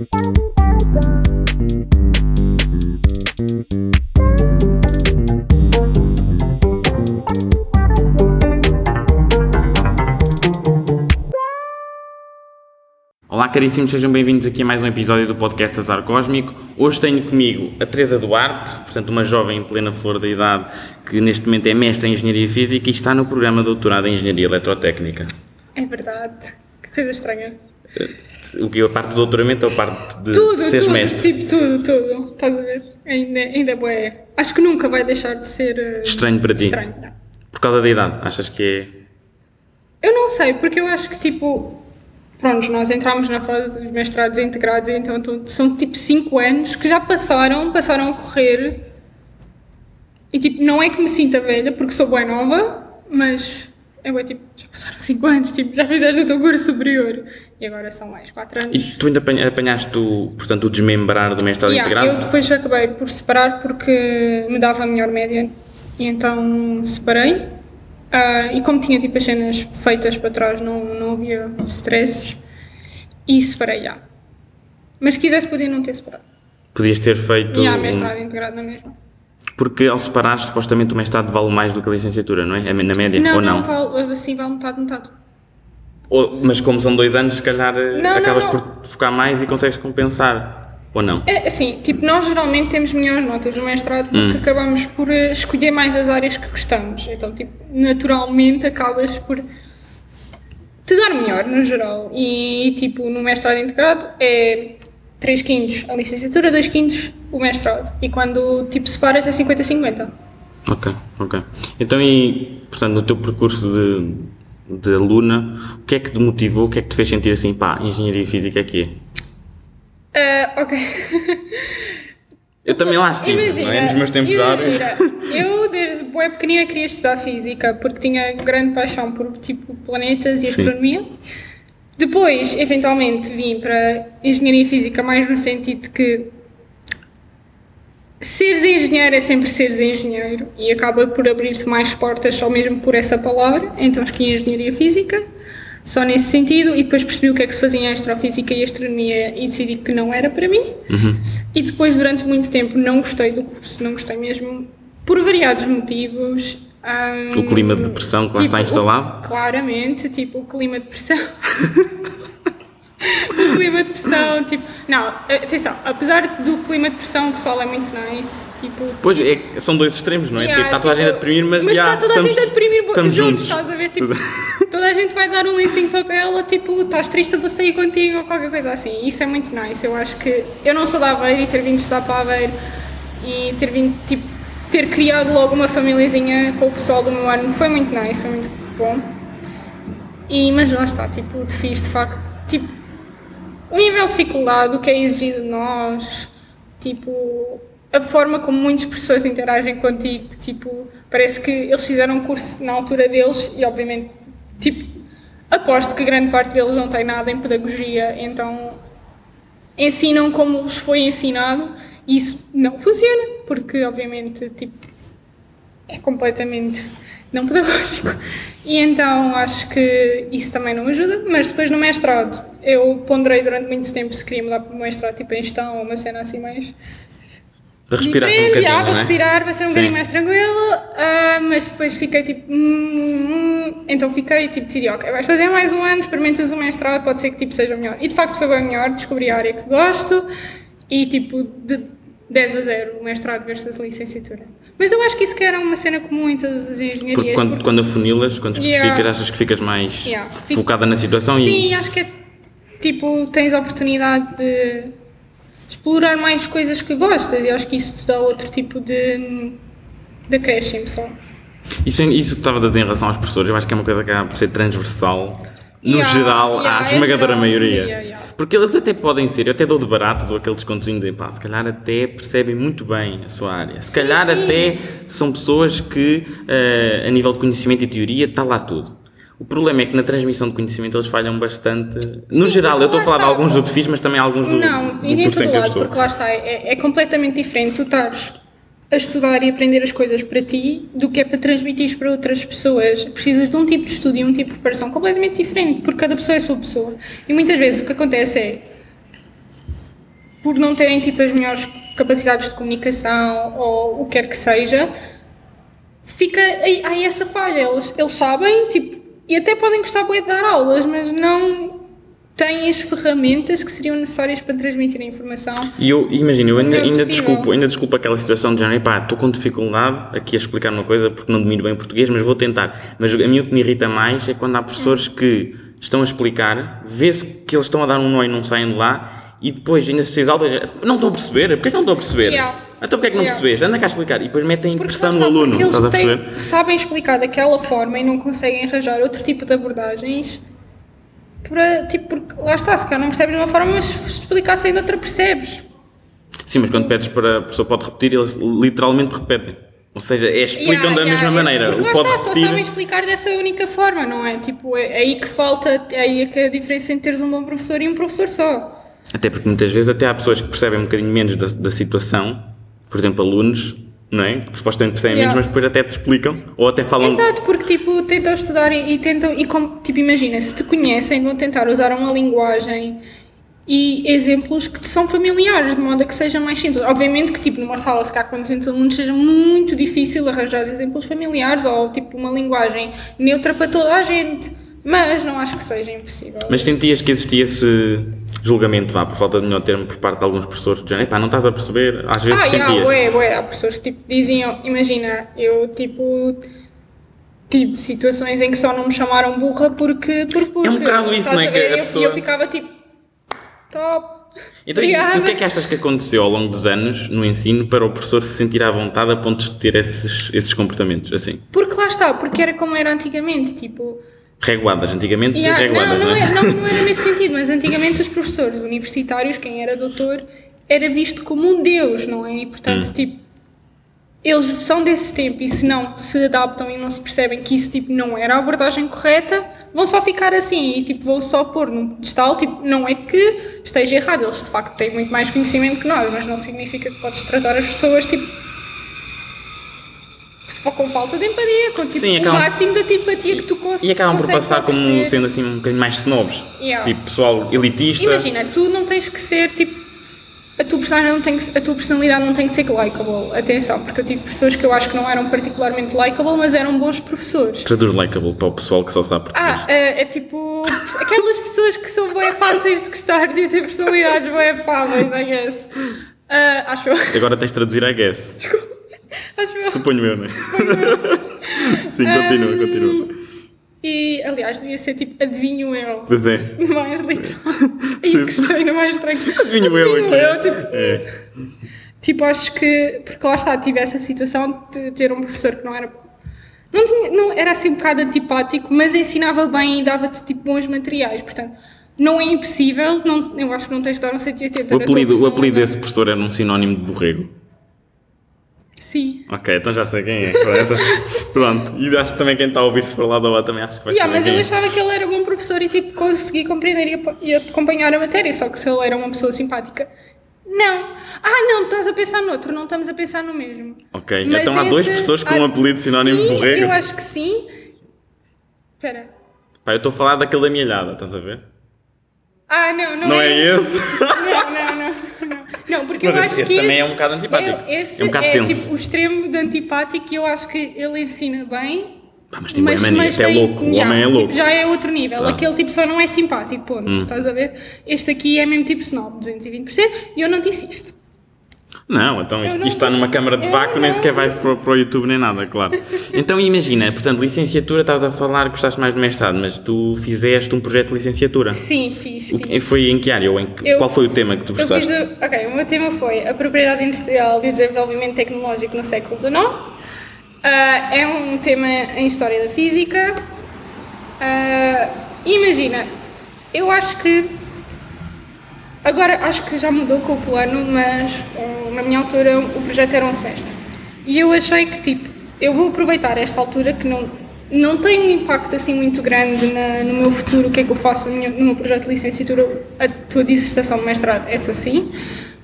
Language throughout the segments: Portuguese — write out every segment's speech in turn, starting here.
Olá, caríssimos, sejam bem-vindos aqui a mais um episódio do podcast Azar Cósmico. Hoje tenho comigo a Teresa Duarte, portanto, uma jovem em plena flor da idade que neste momento é mestre em Engenharia Física e está no programa de doutorado em Engenharia Eletrotécnica. É verdade. Que coisa estranha. O que? A parte do doutoramento ou a parte de Tudo, seres tudo. mestre? Tipo, tudo, tudo. Estás a ver? Ainda, ainda é. Acho que nunca vai deixar de ser... eh, Estranho para ti? Estranho, não. Por causa da idade, achas que é... Eu não sei, porque eu acho que, tipo... Pronto, nós entramos na fase dos mestrados integrados, então são tipo 5 anos que já passaram, passaram a correr. E tipo, não é que me sinta velha, porque sou boa nova, mas é bué, tipo, já passaram 5 anos, tipo, já fizeste o teu curso superior. E agora são mais 4 anos. E tu ainda apanha- apanhaste o, portanto, o desmembrar do mestrado Yeah, integrado? eu depois acabei por separar porque me dava a melhor média e então separei. Ah, e como tinha tipo as cenas feitas para trás, não, não havia stresses e separei já. Mas se quisesse, podia não ter separado. Podias ter feito... E há um- mestrado integrado na mesma. Porque ao separar, supostamente o mestrado vale mais do que a licenciatura, não é? É Na média, Não, ou não, não? vale, assim vale metade, metade. Ou- mas como são dois anos, se calhar eh, Não, não, acabas não. por focar mais e consegues compensar. Ou não? É assim, tipo, nós geralmente temos melhores notas no mestrado porque Hum. acabamos por eh, escolher mais as áreas que gostamos. Então, tipo, naturalmente acabas por te dar melhor no geral. E, tipo, no mestrado integrado é 3 quintos a licenciatura, 2 quintos o mestrado. E quando, tipo, separas é 50-50. Ok, ok. Então, e, portanto, no teu percurso de, de aluna, o que é que te motivou, o que é que te fez sentir assim, pá, engenharia física é que é? Ah, ok. Eu também lá estive, não é? Nos meus tempos áureos. imagina, eu desde boa pequenina queria estudar física porque tinha grande paixão por tipo planetas e Sim. astronomia. Depois, eventualmente, vim para engenharia física mais no sentido de que seres engenheiro é sempre seres engenheiro e acaba por abrir-te mais portas só mesmo por essa palavra. Então escolhi engenharia física, só nesse sentido, e depois percebi o que é que se fazia em astrofísica e astronomia e decidi que não era para mim. E depois, durante muito tempo, não gostei do curso, não gostei mesmo, por variados motivos. Ahm, O clima de pressão que lá está o- instalado? claramente, tipo, o clima de pressão. o clima de pressão, tipo. Não, atenção, apesar do clima de pressão, o pessoal é muito nice. Tipo, Pois, tipo, é, são dois extremos, não é? Yeah, está toda a gente a tipo, deprimir, mas, mas está toda a estamos, gente a deprimir juntos, juntos. estás a ver? Tipo, toda a gente vai dar um lencinho de papel, a, tipo, estás triste, eu vou sair contigo ou qualquer coisa assim. Isso é muito nice. Eu acho que eu não sou da Aveiro e ter vindo estudar para Aveiro e ter vindo, tipo, ter criado logo uma famíliazinha com o pessoal do meu ano foi muito nice, foi muito bom. E, mas lá está, tipo, de fiz de facto, tipo, o nível de dificuldade, o que é exigido de nós, tipo, a forma como muitos professores interagem contigo, tipo, parece que eles fizeram um curso na altura deles e, obviamente, tipo, aposto que grande parte deles não tem nada em pedagogia, então ensinam como vos foi ensinado e isso não funciona, porque, obviamente, tipo, é completamente não pedagógico. E então acho que isso também não ajuda, mas depois no mestrado eu ponderei durante muito tempo se queria mudar para o mestrado tipo em gestão ou uma cena assim mais Para respirar um bocadinho, ah, é? respirar, vai ser um Sim. bocadinho mais tranquilo, ah, mas depois fiquei tipo, hum, hum, então fiquei tipo, decidi, ok, vais fazer mais um ano, experimentas o mestrado, pode ser que tipo seja melhor. E de facto foi bem melhor, descobri a área que gosto e tipo, de 10 a 0 o mestrado versus licenciatura. Mas eu acho que isso que era uma cena comum em todas as engenharias. Quando, porque- quando afunilas, quando especificas, Yeah. achas que ficas mais Yeah. focada na situação Sim, acho que é tipo, tens a oportunidade de explorar mais coisas que gostas e acho que isso te dá outro tipo de, de acréscimo só. e isso, isso que estava a dizer em relação aos professores, eu acho que é uma coisa que acaba por ser transversal no Yeah, geral yeah, à é esmagadora geral, maioria. yeah. Porque eles até podem ser, eu até dou de barato, dou aquele descontozinho de pá, se calhar até percebem muito bem a sua área. Se calhar sim. até são pessoas que, eh, a nível de conhecimento e teoria, está lá tudo. O problema é que na transmissão de conhecimento eles falham bastante. No Sim, geral, eu estou a falar de está. alguns do que fiz, mas também alguns do, Não, do e em curso todo lado, porque lá está, é, é completamente diferente tu estares a estudar e aprender as coisas para ti do que é para transmitir para outras pessoas. Precisas de um tipo de estudo e um tipo de preparação completamente diferente, porque cada pessoa é sua pessoa. E muitas vezes o que acontece é por não terem tipo as melhores capacidades de comunicação ou o que quer que seja, fica aí, aí essa falha. Eles, eles sabem, tipo, e até podem gostar de dar aulas, mas não têm as ferramentas que seriam necessárias para transmitir a informação. E eu, imagina, eu ainda, é ainda, desculpo, ainda desculpo aquela situação de género, pá, estou com dificuldade aqui a explicar uma coisa porque não domino bem português, mas vou tentar. Mas a mim o que me irrita mais é quando há professores que estão a explicar, vê-se que eles estão a dar um nó e não saem de lá, e depois ainda se exalta, não estão a perceber, porquê que não estão a perceber? Yeah. Então porquê que não Yeah. percebes? Anda cá a explicar. E depois metem Porque pressão no aluno, porque eles têm- sabem explicar daquela forma e não conseguem arranjar outro tipo de abordagens para, tipo, porque lá está, se calhar não percebes de uma forma, mas se explicassem de outra percebes. Sim, mas quando pedes para a pessoa pode repetir, eles literalmente repetem. Ou seja, é, explicam Yeah, da yeah, mesma esse- maneira. Porque lá pode está, só repetir. sabem explicar dessa única forma, não é? Tipo, é aí que falta, é aí que a diferença entre teres um bom professor e um professor só. Até porque muitas vezes até há pessoas que percebem um bocadinho menos da, da situação, por exemplo, alunos, não é? Que supostamente percebem Yeah. menos, mas depois até te explicam ou até falam. Exato, porque tipo, tentam estudar e, e tentam, e como, tipo, imagina, se te conhecem, vão tentar usar uma linguagem e exemplos que te são familiares, de modo a que seja mais simples. Obviamente que, tipo, numa sala, se cá com 200 alunos, seja muito difícil arranjar exemplos familiares ou, tipo, uma linguagem neutra para toda a gente, mas não acho que seja impossível. Mas sentias que existia esse julgamento, vá, por falta de melhor termo, por parte de alguns professores, de género, "Epá, não estás a perceber, às vezes Ah, yeah, sentias. ué, ué, há pessoas que tipo, diziam, imagina, eu tipo tive situações em que só não me chamaram burra porque. porque, porque É um bocado isso, não é? Que a E eu- pessoa- eu ficava tipo, top. Então, e obrigada. o que é que achas que aconteceu ao longo dos anos no ensino para o professor se sentir à vontade a ponto de ter esses, esses comportamentos, assim? Porque lá está, porque era como era antigamente, tipo. Reguadas, antigamente Yeah, reguadas, não, não, né? é, não, não era nesse sentido, mas antigamente os professores universitários, quem era doutor, era visto como um deus, não é? E portanto, Hum. tipo, eles são desse tempo e se não se adaptam e não se percebem que isso tipo, não era a abordagem correta, vão só ficar assim e tipo, vão só pôr num pedestal, tipo, não é que esteja errado, eles de facto têm muito mais conhecimento que nós, mas não significa que podes tratar as pessoas tipo. Se for Com falta de empatia, com tipo, Sim, o acabam- máximo de empatia que tu cons E acabam por consegues passar como sendo assim um bocadinho mais snobs. Yeah. Tipo, pessoal elitista. Imagina, tu não tens que ser tipo. A tua personagem não tem que, a tua personalidade não tem que ser likable. Atenção, porque eu tive pessoas que eu acho que não eram particularmente likable, mas eram bons professores. Traduz likable para o pessoal que só sabe português. Ah, é, é tipo. aquelas pessoas que são bem fáceis de gostar de ter personalidades bem afáveis, I guess. Ah, acho. Agora tens de traduzir a guess. Acho eu. Suponho eu, não é? Sim, continua, continua. E aliás, devia ser tipo adivinho eu. Pois é. Mais literal. E gostei no mais tranquilo. Adivinho eu aqui. eu, tipo, É. Tipo, acho que. Porque lá está, tive essa situação de ter um professor que não era. Não, tinha, não era assim um bocado antipático, mas ensinava bem e dava-te tipo bons materiais. Portanto, não é impossível. Não, eu acho que não tens de dar um 180. O apelido, o apelido desse professor era um sinónimo de borrego. Sim. Ok, então já sei quem é. correto? Pronto. E acho que também quem está a ouvir se for lá da lá também acho que vai Yeah, mas eu é. achava que ele era bom professor e tipo consegui compreender e, acompanhar a matéria, só que se ele era uma pessoa simpática. Não. Ah, não, estás a pensar noutro, não estamos a pensar no mesmo. Ok, Mas então há esse- professores com há- um apelido sinónimo sim, de borrego. Eu acho que sim. Espera. Pá, eu estou a falar daquele da mielhada, estás a ver? Ah, não, não, Não, é esse? Não, não, não, não. Porque Mas eu esse- acho esse que também esse, é um bocado antipático. é- esse É um bocado é tenso. tipo o extremo de antipático e eu acho que ele ensina bem. Pá, mas tem boa mania, até é louco. O já, homem é tipo, louco. já é outro nível. Tá. Hum. Aquele tipo só não é simpático, ponto. Estás a ver? Este aqui é mesmo tipo snob, 220%, e eu não disse isto. Não, então isto, isto está numa câmara de vácuo, nem sequer vai para, para o YouTube nem nada, claro. Então imagina, portanto, licenciatura, estavas a falar que gostaste mais do mestrado, mas tu fizeste um projeto de licenciatura. Sim, fiz, O fiz. foi em que área? Ou em que- Eu- qual foi o tema que tu Eu fiz gostaste? ok, o meu tema foi a propriedade industrial e o desenvolvimento tecnológico no século XIX. Ah, é um tema em História da Física. Ah, imagina, eu acho que. Agora acho que já mudou com o plano, mas ah, na minha altura o projeto era um semestre. E eu achei que, tipo, eu vou aproveitar esta altura que não, não tem um impacto assim muito grande na- no meu futuro, o que é que eu faço no meu projeto de licenciatura, a tua dissertação de mestrado, essa sim.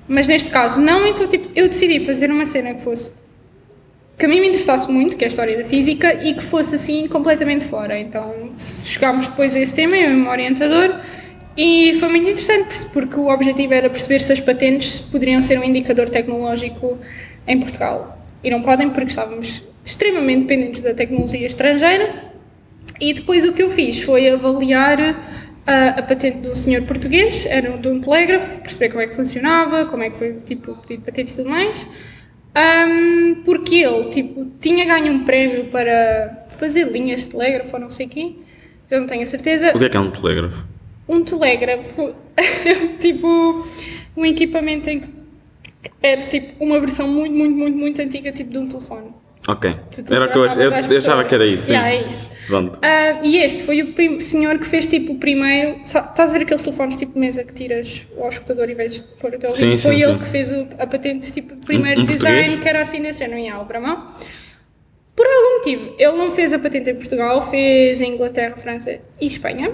Mas neste caso não, então tipo, eu decidi fazer uma cena que fosse que a mim me interessasse muito, que é a história da física, e que fosse assim completamente fora. Então chegámos depois a esse tema, eu e o meu orientador, E foi muito interessante porque o objetivo era perceber se as patentes poderiam ser um indicador tecnológico em Portugal. E não podem porque estávamos extremamente dependentes da tecnologia estrangeira. E depois o que eu fiz foi avaliar a, a patente do senhor português, era de um telégrafo, perceber como é que funcionava, como é que foi tipo, o pedido de patente e tudo mais. Um, porque ele tipo, tinha ganho um prémio para fazer linhas de telégrafo ou não sei o quê, eu não tenho a certeza. O que é que é um telégrafo? Um telégrafo tipo um equipamento em que era tipo uma versão muito, muito, muito, muito antiga, tipo de um telefone. Ok. Tu Era que eu, achava que era isso. Yeah, é isso. Ah, e este foi o senhor que fez tipo o primeiro. Estás a ver aqueles telefones tipo mesa que tiras ao escutador em vez de pôr o teu Sim, ouvido? sim, Foi ele sim. que fez o- a patente, tipo, o primeiro Um- um design português? que era assim desse género, em Albra mão. Por algum motivo, ele não fez a patente em Portugal, fez em Inglaterra, França e Espanha.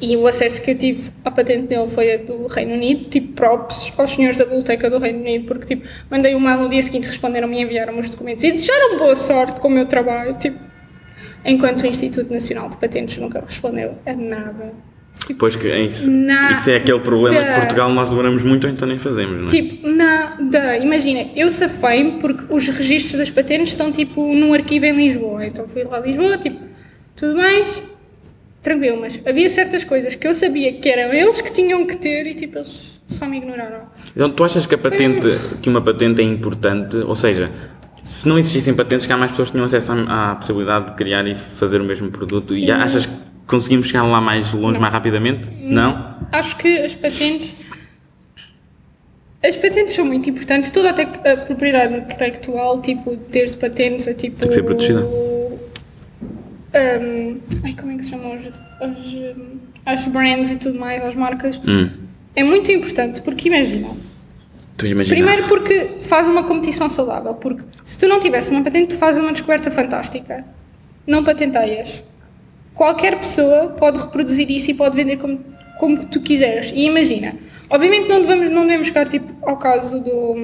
E o acesso que eu tive à patente dele foi a do Reino Unido, tipo props aos senhores da biblioteca do Reino Unido, porque tipo, mandei um mail no dia seguinte, responderam-me e enviaram-me os documentos e desejaram boa sorte com o meu trabalho, tipo, enquanto o Instituto Nacional de Patentes nunca respondeu a nada. Pois que é isso, Nada. isso é aquele problema que Portugal nós demoramos muito então nem fazemos, não é? Tipo, nada. Imagina, eu safei-me porque os registros das patentes estão tipo num arquivo em Lisboa. Então fui lá a Lisboa, tipo, tudo mais, tranquilo, mas havia certas coisas que eu sabia que eram eles que tinham que ter e tipo, eles só me ignoraram. Então tu achas que a patente, que uma patente é importante, ou seja, se não existissem patentes, cá mais pessoas tinham acesso à, à possibilidade de criar e fazer o mesmo produto e achas que conseguimos chegar lá mais longe, mais rapidamente? Não? Acho que as patentes. As patentes são muito importantes. Toda a, a propriedade intelectual, tipo, desde patentes a tipo. Tem que ser protegida. Um, ai, como é que se chamam as, as, um, as brands e tudo mais, as marcas? Hum, É muito importante porque imagina. Primeiro porque faz uma competição saudável, porque se tu não tivesse uma patente, tu fazes uma descoberta fantástica. Não patenteias. Qualquer pessoa pode reproduzir isso e pode vender como, como tu quiseres. E imagina, obviamente não devemos, não devemos chegar tipo, ao caso do,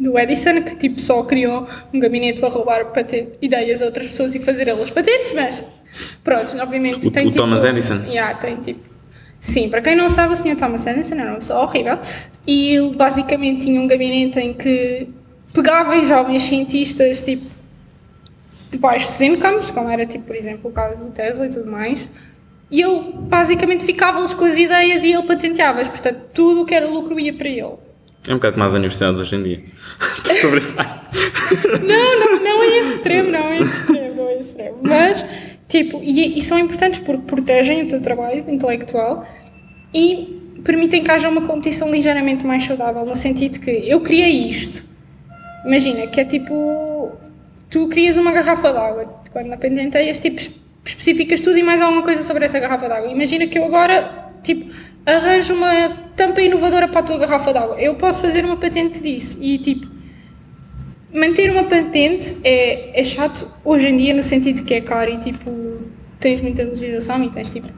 do Edison, que tipo, só criou um gabinete para roubar paten- ideias a outras pessoas e fazer elas patentes, mas pronto, obviamente O- tem o tipo, Thomas Edison? Yeah, tem tipo. Sim, para quem não sabe, o Sr. Thomas Edison era uma pessoa horrível e ele basicamente tinha um gabinete em que pegava em jovens cientistas tipo de baixos incomes, como era tipo, por exemplo, o caso do Tesla e tudo mais, e ele basicamente ficava-lhes com as ideias e ele patenteava-as, portanto tudo o que era lucro ia para ele. É um bocado como as universidades hoje em dia. Estou a brincar. Não, não, não é esse extremo, não é esse extremo, não é esse extremo. Mas, tipo, e, e são importantes porque protegem o teu trabalho intelectual e permitem que haja uma competição ligeiramente mais saudável, no sentido que eu criei isto. Imagina, que é tipo, tu crias uma garrafa d'água, quando na patenteias, tipo, especificas tudo e mais alguma coisa sobre essa garrafa d'água. Imagina que eu agora, tipo, arranjo uma tampa inovadora para a tua garrafa d'água. Eu posso fazer uma patente disso e, tipo, manter uma patente é, é chato hoje em dia no sentido que é caro e tipo tens muita legislação e tens tipo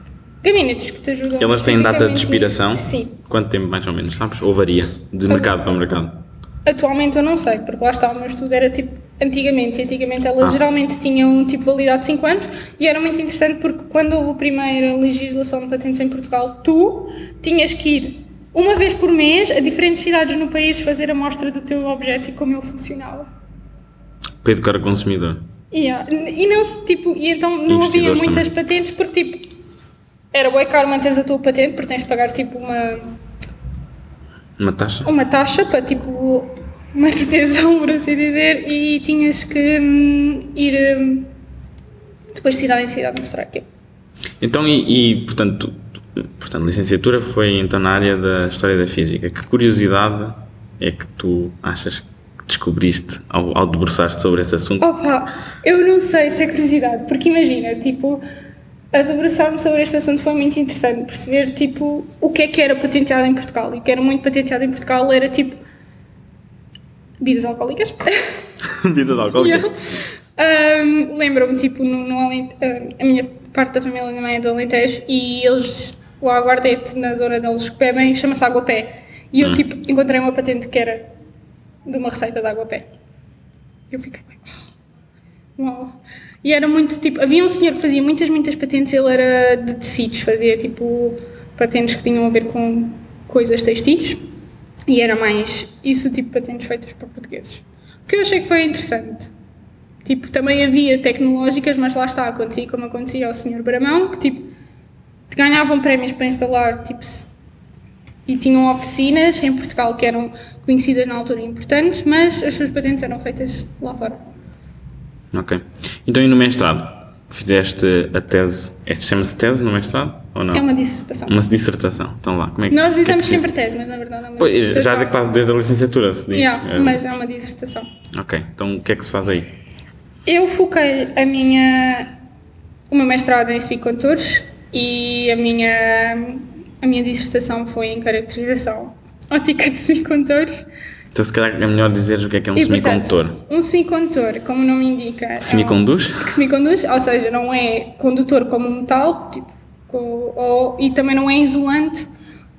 gabinetes que te ajudam Elas têm data de expiração? nisso. Sim. Quanto tempo mais ou menos, sabes? Ou varia? De mercado para mercado? Atualmente eu não sei, porque lá está o meu estudo era tipo antigamente, e antigamente elas Ah. geralmente tinham tipo validade de 5 anos e era muito interessante porque quando houve a primeira legislação de patentes em Portugal, tu tinhas que ir uma vez por mês a diferentes cidades no país fazer a mostra do teu objeto e como ele funcionava. Para educar o consumidor. Yeah. E não se, tipo, e então não havia muitas patentes porque tipo era bem caro manteres a tua patente porque tens de pagar tipo uma, Uma taxa? uma taxa para tipo manutenção, por assim dizer, e tinhas que hum, ir hum, depois de cidade em cidade mostrar aquilo. Então, e, e, portanto, portanto, licenciatura foi então na área da História da Física. Que curiosidade é que tu achas que descobriste ao, ao debruçar-te sobre esse assunto? Opa, eu não sei se é curiosidade, porque imagina, tipo, a debruçar-me sobre este assunto foi muito interessante perceber, tipo, o que é que era patenteado em Portugal. E o que era muito patenteado em Portugal era, tipo, bebidas alcoólicas. Alcoólicos? Yeah. Um, Lembro-me, tipo, no, no Alente- um, a minha parte da família também é do Alentejo e eles, o aguardente na zona deles que bebem chama-se água pé. E eu, Hum. tipo, encontrei uma patente que era de uma receita de água pé. Eu fiquei. Uau. E era muito tipo. Havia um senhor que fazia muitas, muitas patentes, ele era de tecidos, fazia tipo patentes que tinham a ver com coisas textis e era mais isso tipo patentes feitas por portugueses. O que eu achei que foi interessante. Tipo, também havia tecnológicas, mas lá está, acontecia como acontecia ao Sr. Bramão, que tipo, ganhavam prémios para instalar, tipo, e tinham oficinas em Portugal que eram conhecidas na altura importantes, mas as suas patentes eram feitas lá fora. Ok. Então, e no mestrado? Fizeste a tese, este chama-se tese no mestrado ou não? É uma dissertação. Uma dissertação. Então lá, como é que Nós que é que dizemos sempre tese, mas na verdade é uma Pois, dissertação. já de quase desde a licenciatura se diz. Yeah, É, mas é uma dissertação. Ok, então o que é que se faz aí? Eu foquei a minha, o meu mestrado em semicondutores e a minha, a minha dissertação foi em caracterização ótica de semicondutores. Então se calhar é melhor dizeres o que é que é um E, semicondutor. portanto, um semicondutor, como o nome indica, é um- Semiconduz? que semiconduz, ou seja, não é condutor como metal, tipo, ou, e também não é isolante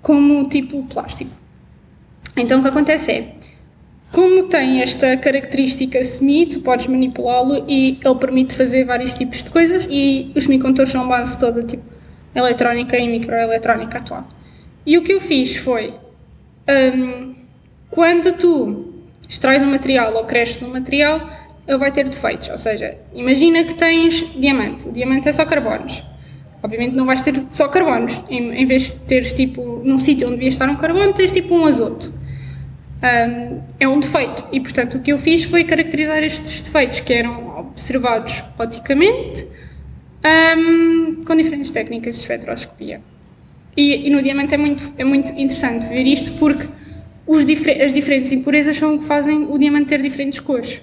como tipo plástico. Então o que acontece é, como tem esta característica semi, tu podes manipulá-lo e ele permite fazer vários tipos de coisas e os semicondutores são base toda tipo eletrónica e microeletrónica atual. E o que eu fiz foi, hum, quando tu extrais um material ou cresces um material, ele vai ter defeitos. Ou seja, imagina que tens diamante. O diamante é só carbonos. Obviamente não vais ter só carbonos. Em, em vez de teres tipo, num sítio onde devia estar um carbono, tens tipo um azoto. Um, é um defeito. E portanto o que eu fiz foi caracterizar estes defeitos que eram observados oticamente um, com diferentes técnicas de espectroscopia. E, e no diamante é muito, é muito interessante ver isto porque difer- as diferentes impurezas são o que fazem o diamante ter diferentes cores.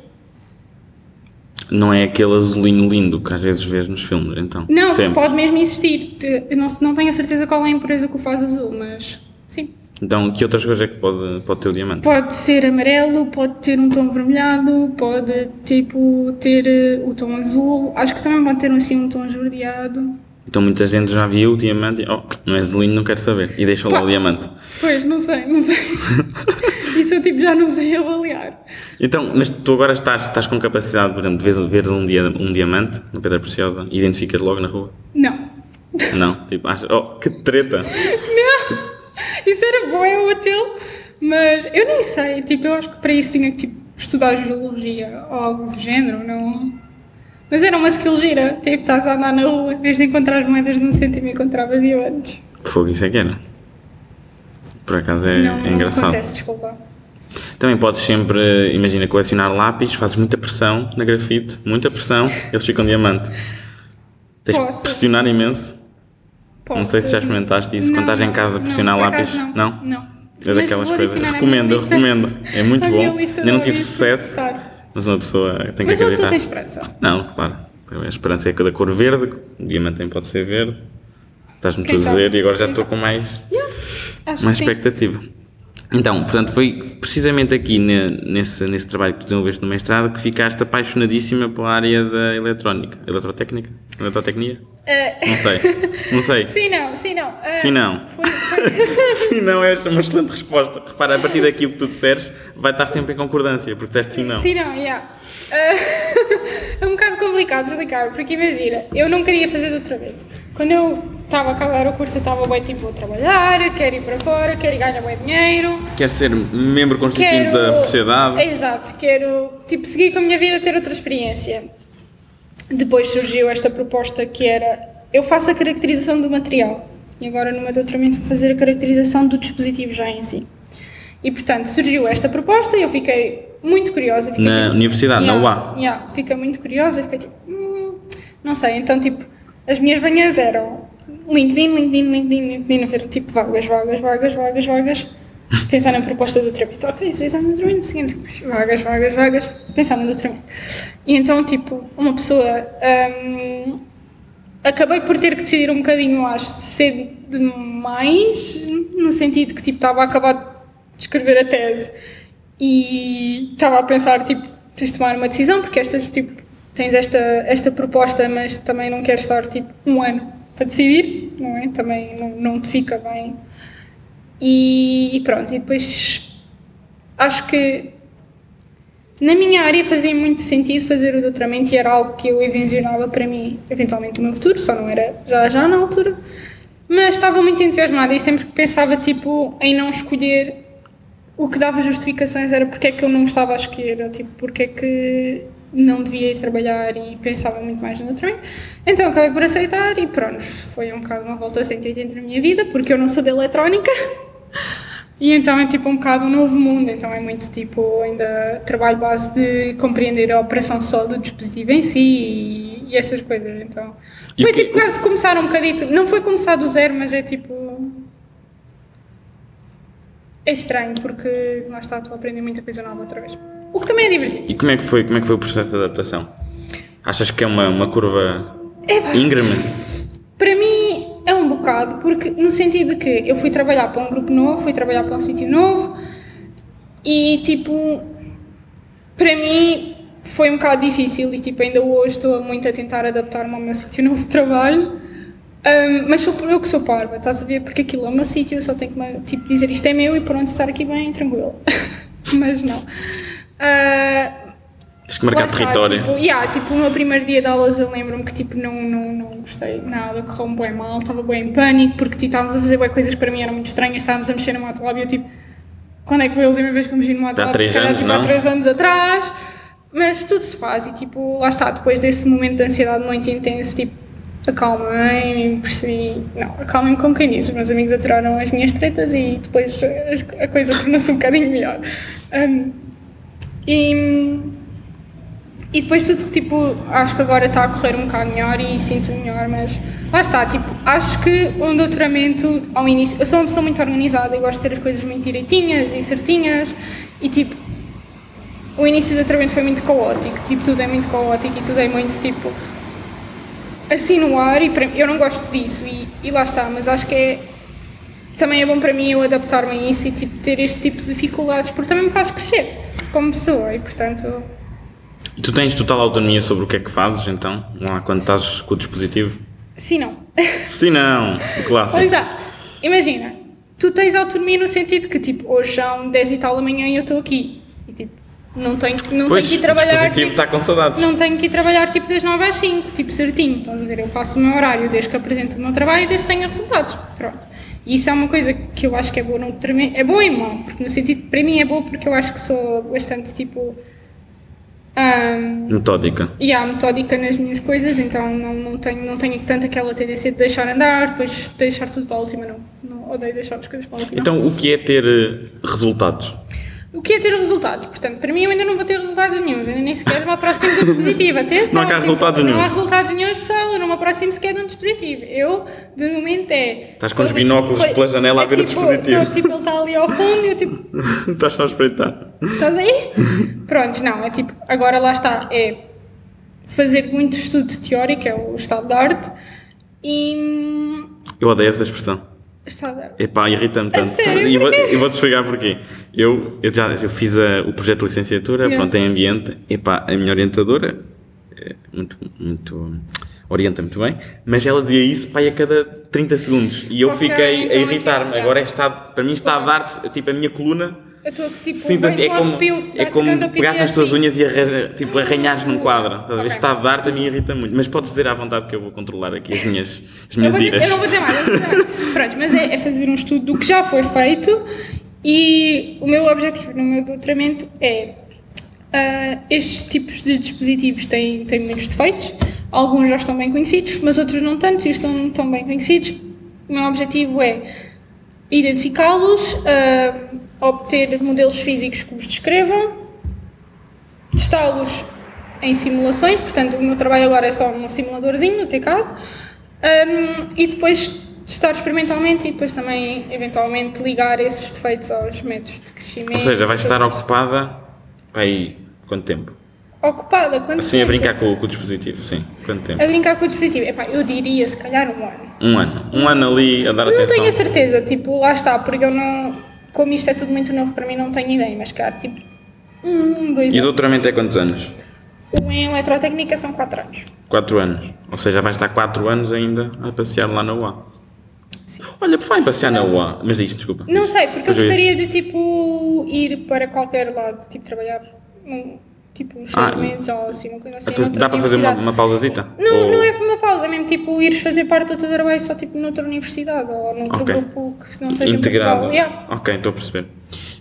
Não é aquele azulinho lindo que às vezes vês nos filmes, então. Não, Sempre. pode mesmo existir. Não, não tenho a certeza qual é a impureza que o faz azul, mas sim. Então, que outras coisas é que pode, pode ter o diamante? Pode ser amarelo, pode ter um tom vermelhado, pode tipo ter eh, o tom azul. Acho que também pode ter assim um tom esverdeado. Então muita gente já viu o diamante e, oh, não é azulinho, não quero saber. E deixa lá o diamante. Pois, não sei, não sei. Isso eu tipo já não sei avaliar. Então, mas tu agora estás, estás com capacidade, por exemplo, de veres, veres um, dia, um diamante na pedra preciosa e identificas logo na rua? Não. Não, tipo, achas, oh, que treta! Isso era bom, é útil, mas eu nem sei, tipo, eu acho que para isso tinha que tipo, estudar geologia ou algo do género, não. Mas era uma skill gira, tipo, estás a andar na rua, em vez de encontrar as moedas num cêntimo encontravas diamantes. Fogo, isso é que era. Por acaso é, não, é não engraçado. acontece, desculpa. Também podes sempre, imagina, colecionar lápis, fazes muita pressão na grafite, muita pressão, eles ficam diamante. Tens de Posso. pressionar imenso. Posso... Não sei se já experimentaste isso, quando estás em casa a não, pressionar lápis. acaso Não? Não. É daquelas coisas. Recomendo, recomendo. É muito bom. Ainda não de tive sucesso, para testar. Mas uma pessoa tem que Mas uma acreditar. pessoa tem esperança. Não, claro. A esperança é que da cor verde, o diamante também pode ser verde. Estás-me a dizer e agora já estou com mais, Yeah, mais que sim. Então, portanto, foi precisamente aqui ne- nesse, nesse trabalho que tu desenvolveste no mestrado que ficaste apaixonadíssima pela área da eletrónica. Eletrotécnica? Eletrotecnia? Eh, Não sei. Não sei. sim, não, sim, não. Eh, Sim, não. Foi, foi... Sim, não, é uma excelente resposta. Repara, a partir daqui o que tu disseres vai estar sempre em concordância, porque disseste sim, não. Sim, não, yeah. Eh, é um bocado complicado explicar, porque imagina, eu não queria fazer doutoramento. Quando eu estava a acabar o curso, eu estava bem tipo, vou trabalhar, quero ir para fora, quero ganhar bem dinheiro. Quer ser membro constituinte Quero... da sociedade? Exato, quero tipo, seguir com a minha vida, ter outra experiência. Depois surgiu esta proposta que era, eu faço a caracterização do material e agora no meu doutoramento vou fazer a caracterização do dispositivo já em si. E portanto surgiu esta proposta e eu fiquei muito curiosa. Fiquei, Na tipo, universidade, na yeah, UA? Yeah, fiquei muito curiosa, fiquei tipo, hum, não sei, então tipo, as minhas manhãs eram LinkedIn, LinkedIn, LinkedIn, LinkedIn, a ver tipo vagas, vagas, vagas, vagas, vagas, pensar na proposta do doutoramento. Ok, se fizer no seguinte, vagas, vagas, vagas, pensar no doutoramento. E então, tipo, uma pessoa. hum, acabei por ter que decidir um bocadinho, acho, cedo demais, no sentido que tipo, estava a acabar de escrever a tese e estava a pensar, tipo, tens de tomar uma decisão, porque estas, tipo, tens esta, esta proposta, mas também não queres estar, tipo, um ano para decidir, não é? Também não, não te fica bem. E, e pronto, e depois acho que na minha área fazia muito sentido fazer o doutoramento e era algo que eu envisionava para mim, eventualmente no meu futuro, só não era já já na altura. Mas estava muito entusiasmada e sempre que pensava tipo, em não escolher, o que dava justificações era porque é que eu não estava a escolher, ou tipo, porque é que não devia ir trabalhar e pensava muito mais no doutoramento. Então acabei por aceitar e pronto, foi um bocado uma volta a 180 na minha vida, porque eu não sou de eletrónica. E então é tipo um bocado um novo mundo, então é muito tipo ainda trabalho base de compreender a operação só do dispositivo em si e, e essas coisas. Então E foi o que- tipo quase começar um bocadito, não foi começar do zero, mas é tipo. É estranho porque lá está, estou a aprender muita coisa nova outra vez. O que também é divertido. E como é que foi, como é que foi o processo de adaptação? Achas que é uma, uma curva íngreme? Para mim é um bocado, porque no sentido de que eu fui trabalhar para um grupo novo, fui trabalhar para um sítio novo e tipo, para mim foi um bocado difícil e tipo, ainda hoje estou muito a tentar adaptar-me ao meu sítio novo de trabalho. Ahm, mas sou eu que sou parva, estás a ver? Porque aquilo é o meu sítio, eu só tenho que tipo, dizer isto é meu e pronto, estar aqui bem, tranquilo. mas não. Ah, Tens que marcar está, território. Tipo, yeah, tipo, o meu primeiro dia de aulas eu lembro-me que tipo, não, não, não gostei nada, correu-me bem mal, estava bem em pânico, porque tipo, estávamos a fazer bué coisas para mim eram muito estranhas, estávamos a mexer no MATLAB e eu tipo, quando é que foi a última vez que eu mexi no MATLAb? três Se calhar, anos, tipo, há não? 3 anos atrás, mas tudo se faz e tipo, lá está, depois desse momento de ansiedade muito intenso, tipo, acalmei-me percebi, não, acalmei-me com quem disse, os meus amigos aturaram as minhas tretas e depois a coisa tornou-se um bocadinho melhor. Um, e, e depois tudo, tipo, acho que agora está a correr um bocado melhor e sinto melhor, mas lá está, tipo, acho que um doutoramento ao início, eu sou uma pessoa muito organizada, eu gosto de ter as coisas muito direitinhas e certinhas e tipo, o início do doutoramento foi muito caótico, tipo, tudo é muito caótico e tudo é muito tipo, assim no ar e para, eu não gosto disso e, e lá está, mas acho que é também é bom para mim eu adaptar-me a isso e tipo, ter este tipo de dificuldades porque também me faz crescer como pessoa e portanto E tu tens total autonomia sobre o que é que fazes, então? Lá quando estás com o dispositivo? sim não Sim, não. O clássico. É, imagina, tu tens autonomia no sentido que tipo, hoje são 10 e tal da manhã e eu estou aqui e tipo, não tenho, não Pois, tenho que ir o trabalhar dispositivo tipo, está com saudades. não tenho que ir trabalhar tipo das 9 às 5, tipo certinho, estás a ver? Eu faço o meu horário desde que apresento o meu trabalho e desde que tenha resultados. Pronto. E isso é uma coisa que eu acho que é boa treinamento. É boa e mau, porque no sentido, para mim é boa porque eu acho que sou bastante tipo. ahm, Metódica. e há metódica nas minhas coisas, então não, não, tenho, não tenho tanto aquela tendência de deixar andar, depois deixar tudo para a última, não. não odeio deixar as coisas para a última. Então, o que é ter eh, resultados? O que é ter resultados? Portanto, para mim eu ainda não vou ter resultados nenhums, ainda nem sequer me aproximo do dispositivo. Atenção, Não há tipo, resultados Não há resultados nenhums, pessoal, eu não me aproximo sequer de um dispositivo. Eu, de momento, é. Estás com os foi- binóculos pela janela a ver o tipo, dispositivo. tô, tipo, ele está ali ao fundo e eu tipo. Estás só a espreitar. Estás aí? Pronto, não, é tipo, agora lá está, é fazer muito estudo teórico, é o estado de arte, e. Eu odeio essa expressão. Arte. Epá, irrita-me tanto. sério? E vou- vou-te explicar porquê. Eu, eu já eu fiz a- o projeto de licenciatura, Yeah. pronto, em ambiente. Epá, a minha orientadora é muito, muito, orienta muito bem, mas ela dizia isso pá, a cada 30 segundos. E eu Ok, fiquei então a irritar-me. Agora é estado, para mim está a dar tipo a minha coluna. Eu estou tipo. Sinto assim, é como, arrepio, é dá-te como pegares nas tuas PTSD. unhas e arranja, tipo, arranhares num quadro. Estás a ver? Ok. Estado de arte a mim irrita muito. Mas podes dizer à vontade que eu vou controlar aqui as minhas, as Eu, minhas vou- iras. eu não vou dizer mais, eu não vou dizer mais. Pronto, mas é, é fazer um estudo do que já foi feito e o meu objetivo no meu doutoramento é ah, estes tipos de dispositivos têm, têm muitos defeitos, alguns já estão bem conhecidos, mas outros não tanto e estão tão bem conhecidos. O meu objetivo é identificá-los, ah, obter modelos físicos que os descrevam, testá-los em simulações, portanto o meu trabalho agora é só um simuladorzinho no TCAD, um, e depois testar experimentalmente e depois também eventualmente ligar esses defeitos aos métodos de crescimento. Ou seja, vais estar ocupada aí quanto tempo? Ocupada, quanto Assim a tempo? brincar com, com o dispositivo, sim. Quanto tempo? A brincar com o dispositivo. Epá, eu diria se calhar um ano. Um ano. Um ano ali a dar Não atenção. tenho a certeza, tipo, lá está, porque eu não. Como isto é tudo muito novo para mim, não tenho ideia, mas cara, tipo. Um, dois E o anos. doutoramento é quantos anos? O em eletrotécnica são quatro anos. Quatro anos. Ou seja, vais estar quatro anos ainda a passear lá na UA. Sim. Olha, por falar em passear na Não UA. Mas diz, desculpa. Não sei, porque eu gostaria de tipo ir para qualquer lado, tipo trabalhar Tipo, uns Ah, seis meses ou assim, uma coisa assim. Dá para fazer uma, uma pausazita? Não, Ou- não é uma pausa, é mesmo tipo ires fazer parte do teu trabalho só tipo noutra universidade ou noutro Ok. grupo que não seja integrado. Yeah. Ok, estou a perceber.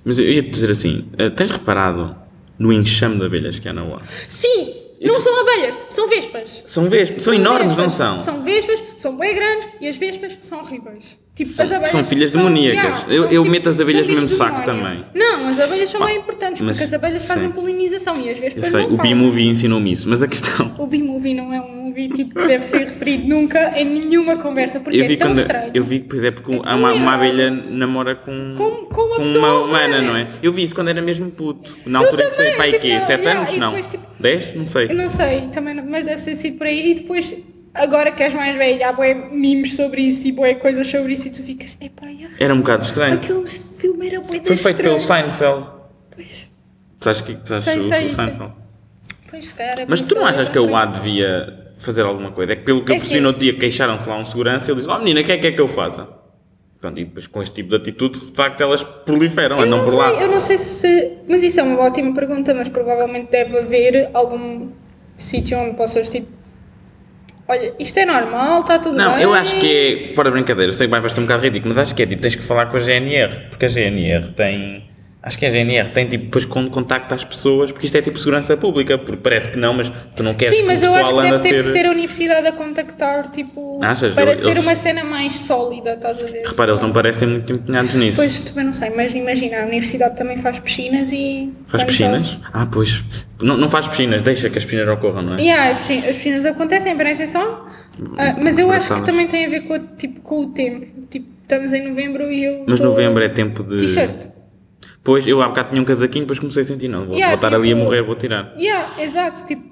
Mas eu ia te dizer assim: eh, tens reparado no enxame de abelhas que há na UA? Sim! Não Isso- são abelhas, são vespas. São vespas, são enormes, não vespas. são? São vespas, são bem grandes e as vespas são horríveis. Tipo, São- são filhas demoníacas. Eu- são, eu meto as abelhas são no mesmo saco também. Não, as abelhas são Pá, bem importantes mas- porque as abelhas fazem sim. polinização e as Eu vespas sei, o fazem. B-Movie ensinou-me isso, mas a questão. O B-Movie não é um movie tipo, que deve ser referido nunca em nenhuma conversa porque Eu é vi, tão quando, estranho. eu vi que, pois é, porque É uma, uma abelha namora com, Com- com uma pessoa humana, humana. não é? Eu vi isso quando era mesmo puto. Na altura que sei, pai, tipo, quê? 7 yeah, anos? e Não. depois, tipo, 10? Não sei. Eu não sei, também, mas deve ser sido por aí. E depois, agora que és mais velha, há bué memes sobre isso e bué coisas sobre isso e tu ficas, epá, yeah, Era um bocado estranho. aquele filme era bué Foi feito pelo. Seinfeld. Pois, Tu achas que tu achas Sei, o, sei, o Seinfeld? pois, se calhar é Mas tu não achas que a UA devia fazer alguma coisa? É que pelo que eu É percebi sim. no outro dia, queixaram-se lá um segurança e ele disse: Oh menina, o que é que é que eu faça? Pronto, e depois com este tipo de atitude, de facto, elas proliferam, Eu andam não, por sei, lá. eu não sei se. Mas isso é uma ótima pergunta, mas provavelmente deve haver algum sítio onde possas tipo. Olha, isto é normal, está tudo Não, bem. eu acho que é, fora de brincadeira, eu sei que vai parecer um bocado ridículo, mas acho que é tipo, tens que falar com a GNR, porque a GNR tem, acho que a GNR tem tipo, depois con- contacta as pessoas, porque isto é tipo segurança pública, porque parece que não, mas tu não queres Sim, que mas o eu acho que deve ter a que ser... ser a universidade a contactar, tipo, Achas? para Eu- ser eles- uma cena mais sólida, estás a ver? Repara, eles não parecem muito empenhados nisso. Pois, também não sei, mas imagina, a universidade também faz piscinas e... Faz piscinas? Ah, pois. Não, não faz piscinas, deixa que as piscinas ocorram, não é? Yeah, as, piscinas, as piscinas acontecem, parecem só. Ah, mas eu acho que também tem a ver com, o- tipo, com o tempo. Tipo, estamos em novembro e eu. Mas novembro é tempo de. T-shirt. Pois, eu há bocado tinha um casaquinho, depois comecei a sentir, não, vou, Yeah, vou estar ali a tipo- morrer, vou tirar. Yeah, exato. Tipo,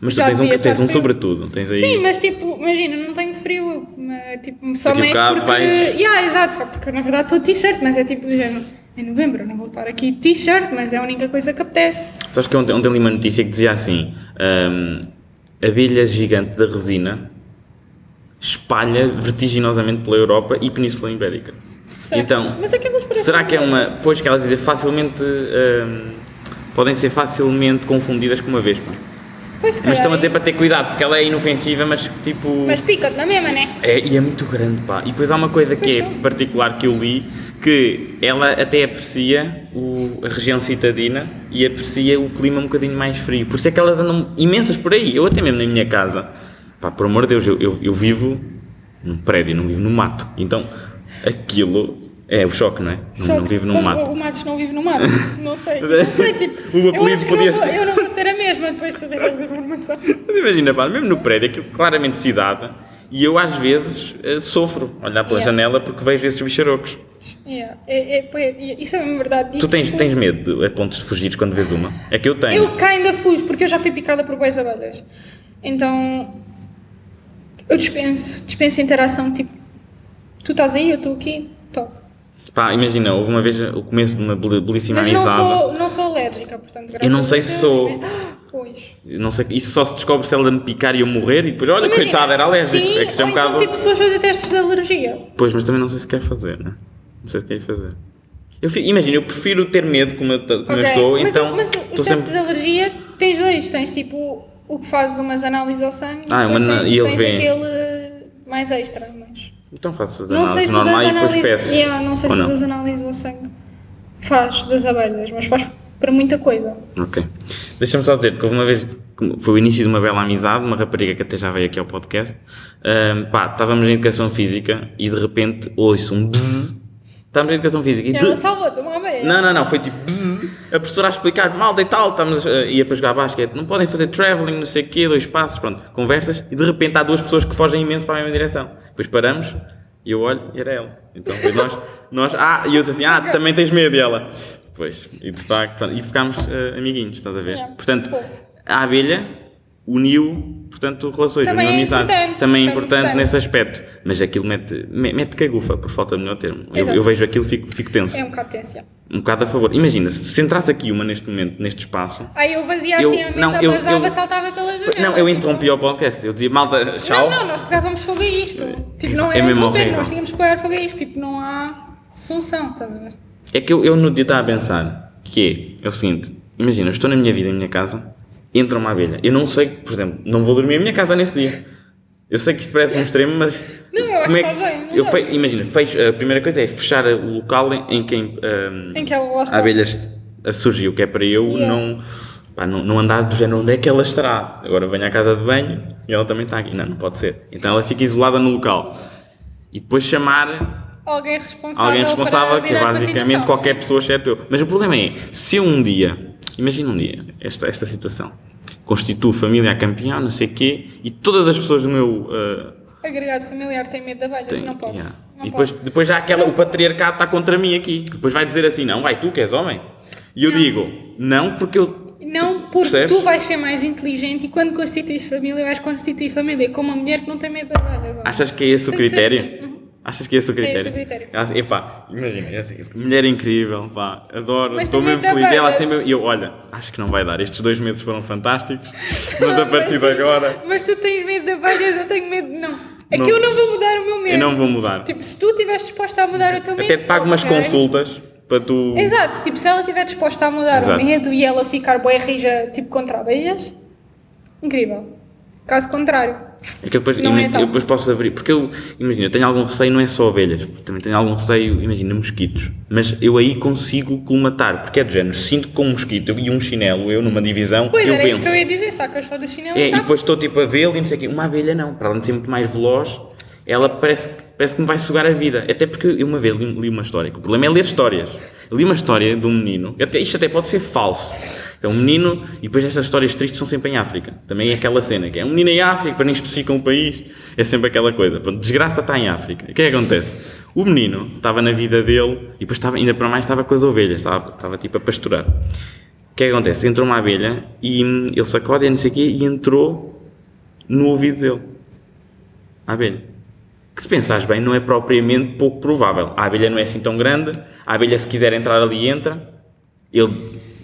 Mas tu já tens um, tens um frio. sobretudo, tens aí. Sim, mas tipo, imagina, não tenho frio. mas, Tipo, só mais porque. vais- Yeah, exato, só porque na verdade estou t-shirt, mas é tipo género. Em novembro eu não vou estar aqui t-shirt, mas é a única coisa que apetece. Sabes que ontem, ontem li uma notícia que dizia assim: a abelha gigante da resina espalha vertiginosamente pela Europa e Península Ibérica. Será então, que- mas aquelas parecem será que é uma. Pois que ela dizia facilmente. hum, podem ser facilmente confundidas com uma vespa. Pois, Mas estão a é dizer para ter cuidado, porque ela é inofensiva, mas tipo. Mas pica-te na mesma, né? É, e é muito grande, pá. E depois há uma coisa que é particular que eu li, que ela até aprecia o- a região citadina e aprecia o clima um bocadinho mais frio. Por isso é que elas andam imensas por aí. Eu até mesmo na minha casa, pá, por amor de Deus, eu, eu, eu vivo num prédio, não vivo no mato. Então, aquilo é o choque, não é? Não, Só não vivo num mato. O Matos não vive no mato. Não sei. Não sei, tipo. O eu acho que não vou, ser- eu não vou ser a mesma depois de saber esta informação. Mas imagina, pá, mesmo no prédio, aquilo claramente cidade, e eu às vezes eh, sofro olhar pela Yeah. janela porque vejo esses bicharocos. Yeah. É, é, é- isso é mesmo verdade. E, Tu tens, tipo, tens medo de- a pontos de fugires quando vês uma? É que eu tenho. Eu cá ainda fujo, porque eu já fui picada por boas abelhas. Então. Eu dispenso. Dispenso interação. Tipo, tu estás aí, eu estou aqui, top. Pá, imagina, houve uma vez o começo de uma bel- belíssima Mas não amizade. sou, não sou alérgica, portanto. graças não sei se sou. eu- Pois. Eu Não sei, isso só se descobre se ela me picar e eu morrer e depois, olha, Imagina, coitada, era alérgico. Sim, é que isso é um ou então, bocado. tipo, se fores fazer testes de alergia. Pois, mas também não sei se quer fazer, né? Não sei se quer fazer. Eu, imagina, eu prefiro ter medo como eu, como eu Ok, estou, mas, então. mas os testes sempre. de alergia tens dois. Tens tipo o que fazes umas análises ao sangue Ah, e depois uma- tens, e ele tens vê. aquele mais extra. Então faço as não análises se normais e depois peço. Yeah, não sei Ou se não? das análises ao sangue faz das abelhas, mas faz para muita coisa. Ok. Deixa-me só dizer que houve uma vez, foi o início de uma bela amizade, uma rapariga que até já veio aqui ao podcast. Ahm, pá, estávamos em educação física e de repente ouço um bzzz. Estávamos em educação física e de... ela salvou-te uma abelha. Não, não, não, foi tipo bzzz. a professora a explicar mal e tal, estamos, uh, ia para jogar basquete, não podem fazer travelling, não sei o quê, dois passos, pronto, conversas e de repente há duas pessoas que fogem imenso para a mesma direção. Depois paramos e eu olho e era ela. Então depois nós, nós, ah, e eu disse assim, ah, também tens medo e ela. Pois, e de facto, e ficámos uh, amiguinhos, estás a ver? Yeah, Portanto, a abelha uniu, portanto, relações, Também uniu é amizade. importante, Também é também importante importante. nesse aspecto. Mas aquilo mete, me- mete cagufa, por falta de melhor termo. Eu, eu vejo aquilo e fico, fico tenso É um bocado tenso. um bocado a favor. Imagina, se se entrasse aqui uma neste momento, neste espaço. Aí eu vazia Eu- assim a mesa, não, eu- vazava, eu- saltava pela janela. Não, eu tipo, interrompi o podcast. Eu dizia, malta, tchau. Não, não, nós pegávamos fogo a isto. Tipo, É não é é, mesmo horrível. nós tínhamos que pegar fogo a isto. Tipo, não há solução, estás a ver? É que eu, eu no dia estava a pensar que é, é o seguinte: imagina, eu estou na minha vida, em minha casa, entra uma abelha. Eu não sei, por exemplo, não vou dormir em minha casa nesse dia. Eu sei que isto parece um extremo, mas. Não, eu acho como é que faz bem, eu fe, Imagina, fecho, a primeira coisa é fechar o local em, que hum, Em que ela a abelha surgiu, que é para eu Yeah. não, pá, não, não andar do género onde é que ela estará. Agora venho à casa de banho e ela também está aqui. Não, não pode ser. Então ela fica isolada no local. E depois chamar Alguém responsável. alguém responsável, que é basicamente qualquer pessoa exceto eu. Mas o problema é, se um dia, imagina um dia, esta, esta situação, constituo família a campeão, não sei o quê, e todas as pessoas do meu. uh, Agregado familiar tem medo de abelhas, têm- não pode. yeah. Não e depois, depois já aquela, o patriarcado está contra mim aqui, depois vai dizer assim: não, vai tu que és homem. E eu Não. digo: não, porque eu. Não, porque Percebes? tu vais ser mais inteligente e quando constituís família, vais constituir família com uma mulher que não tem medo de abelhas. Achas que é esse o Tem ser critério? assim. Achas que é esse o critério? esse o critério. Ela assim, epá, imagina, é assim, mulher incrível, pá, adoro, estou mesmo feliz. ela sempre, e eu, olha, acho que não vai dar, estes dois meses foram fantásticos, mas a partir de agora Mas tu tens medo de abelhas, eu tenho medo de não. É Não. que eu não vou mudar o meu medo. eu não vou mudar. Tipo, se tu estiveres disposta a mudar o teu medo. Até te pago umas ok. consultas para tu. Exato, tipo, se ela estiver disposta a mudar Exato. o medo e ela ficar boa rija, tipo, contra abelhas, incrível. Caso contrário, É que eu depois, Não é tal. eu depois posso abrir, porque eu, imagina, eu tenho algum receio, não é só abelhas, também tenho algum receio, imagina, mosquitos. Mas eu aí consigo colmatar, porque é do género, sinto que com um mosquito e um chinelo, eu numa divisão, pois eu era venço. isso que eu ia dizer, só do chinelo É, e e tá. depois estou tipo a vê-lo e não sei o quê. Uma abelha não, para além de ser muito mais veloz, ela parece, parece que me vai sugar a vida. Até porque eu uma vez li, li uma história, o problema é ler histórias. Li uma história de um menino, até, isto até pode ser falso. Então, um menino, e depois estas histórias tristes são sempre em África. Também é aquela cena, que é um menino em África, para nem especificam o país, é sempre aquela coisa. Pronto, desgraça está em África. O que é que acontece? O menino estava na vida dele, e depois estava, ainda para mais estava com as ovelhas, estava, estava tipo a pastorar. O que é que acontece? Entrou uma abelha e hum, ele sacode e não sei o quê e entrou no ouvido dele. A abelha. Que se pensares bem, não é propriamente pouco provável. A abelha não é assim tão grande, a abelha se quiser entrar ali entra. Ele...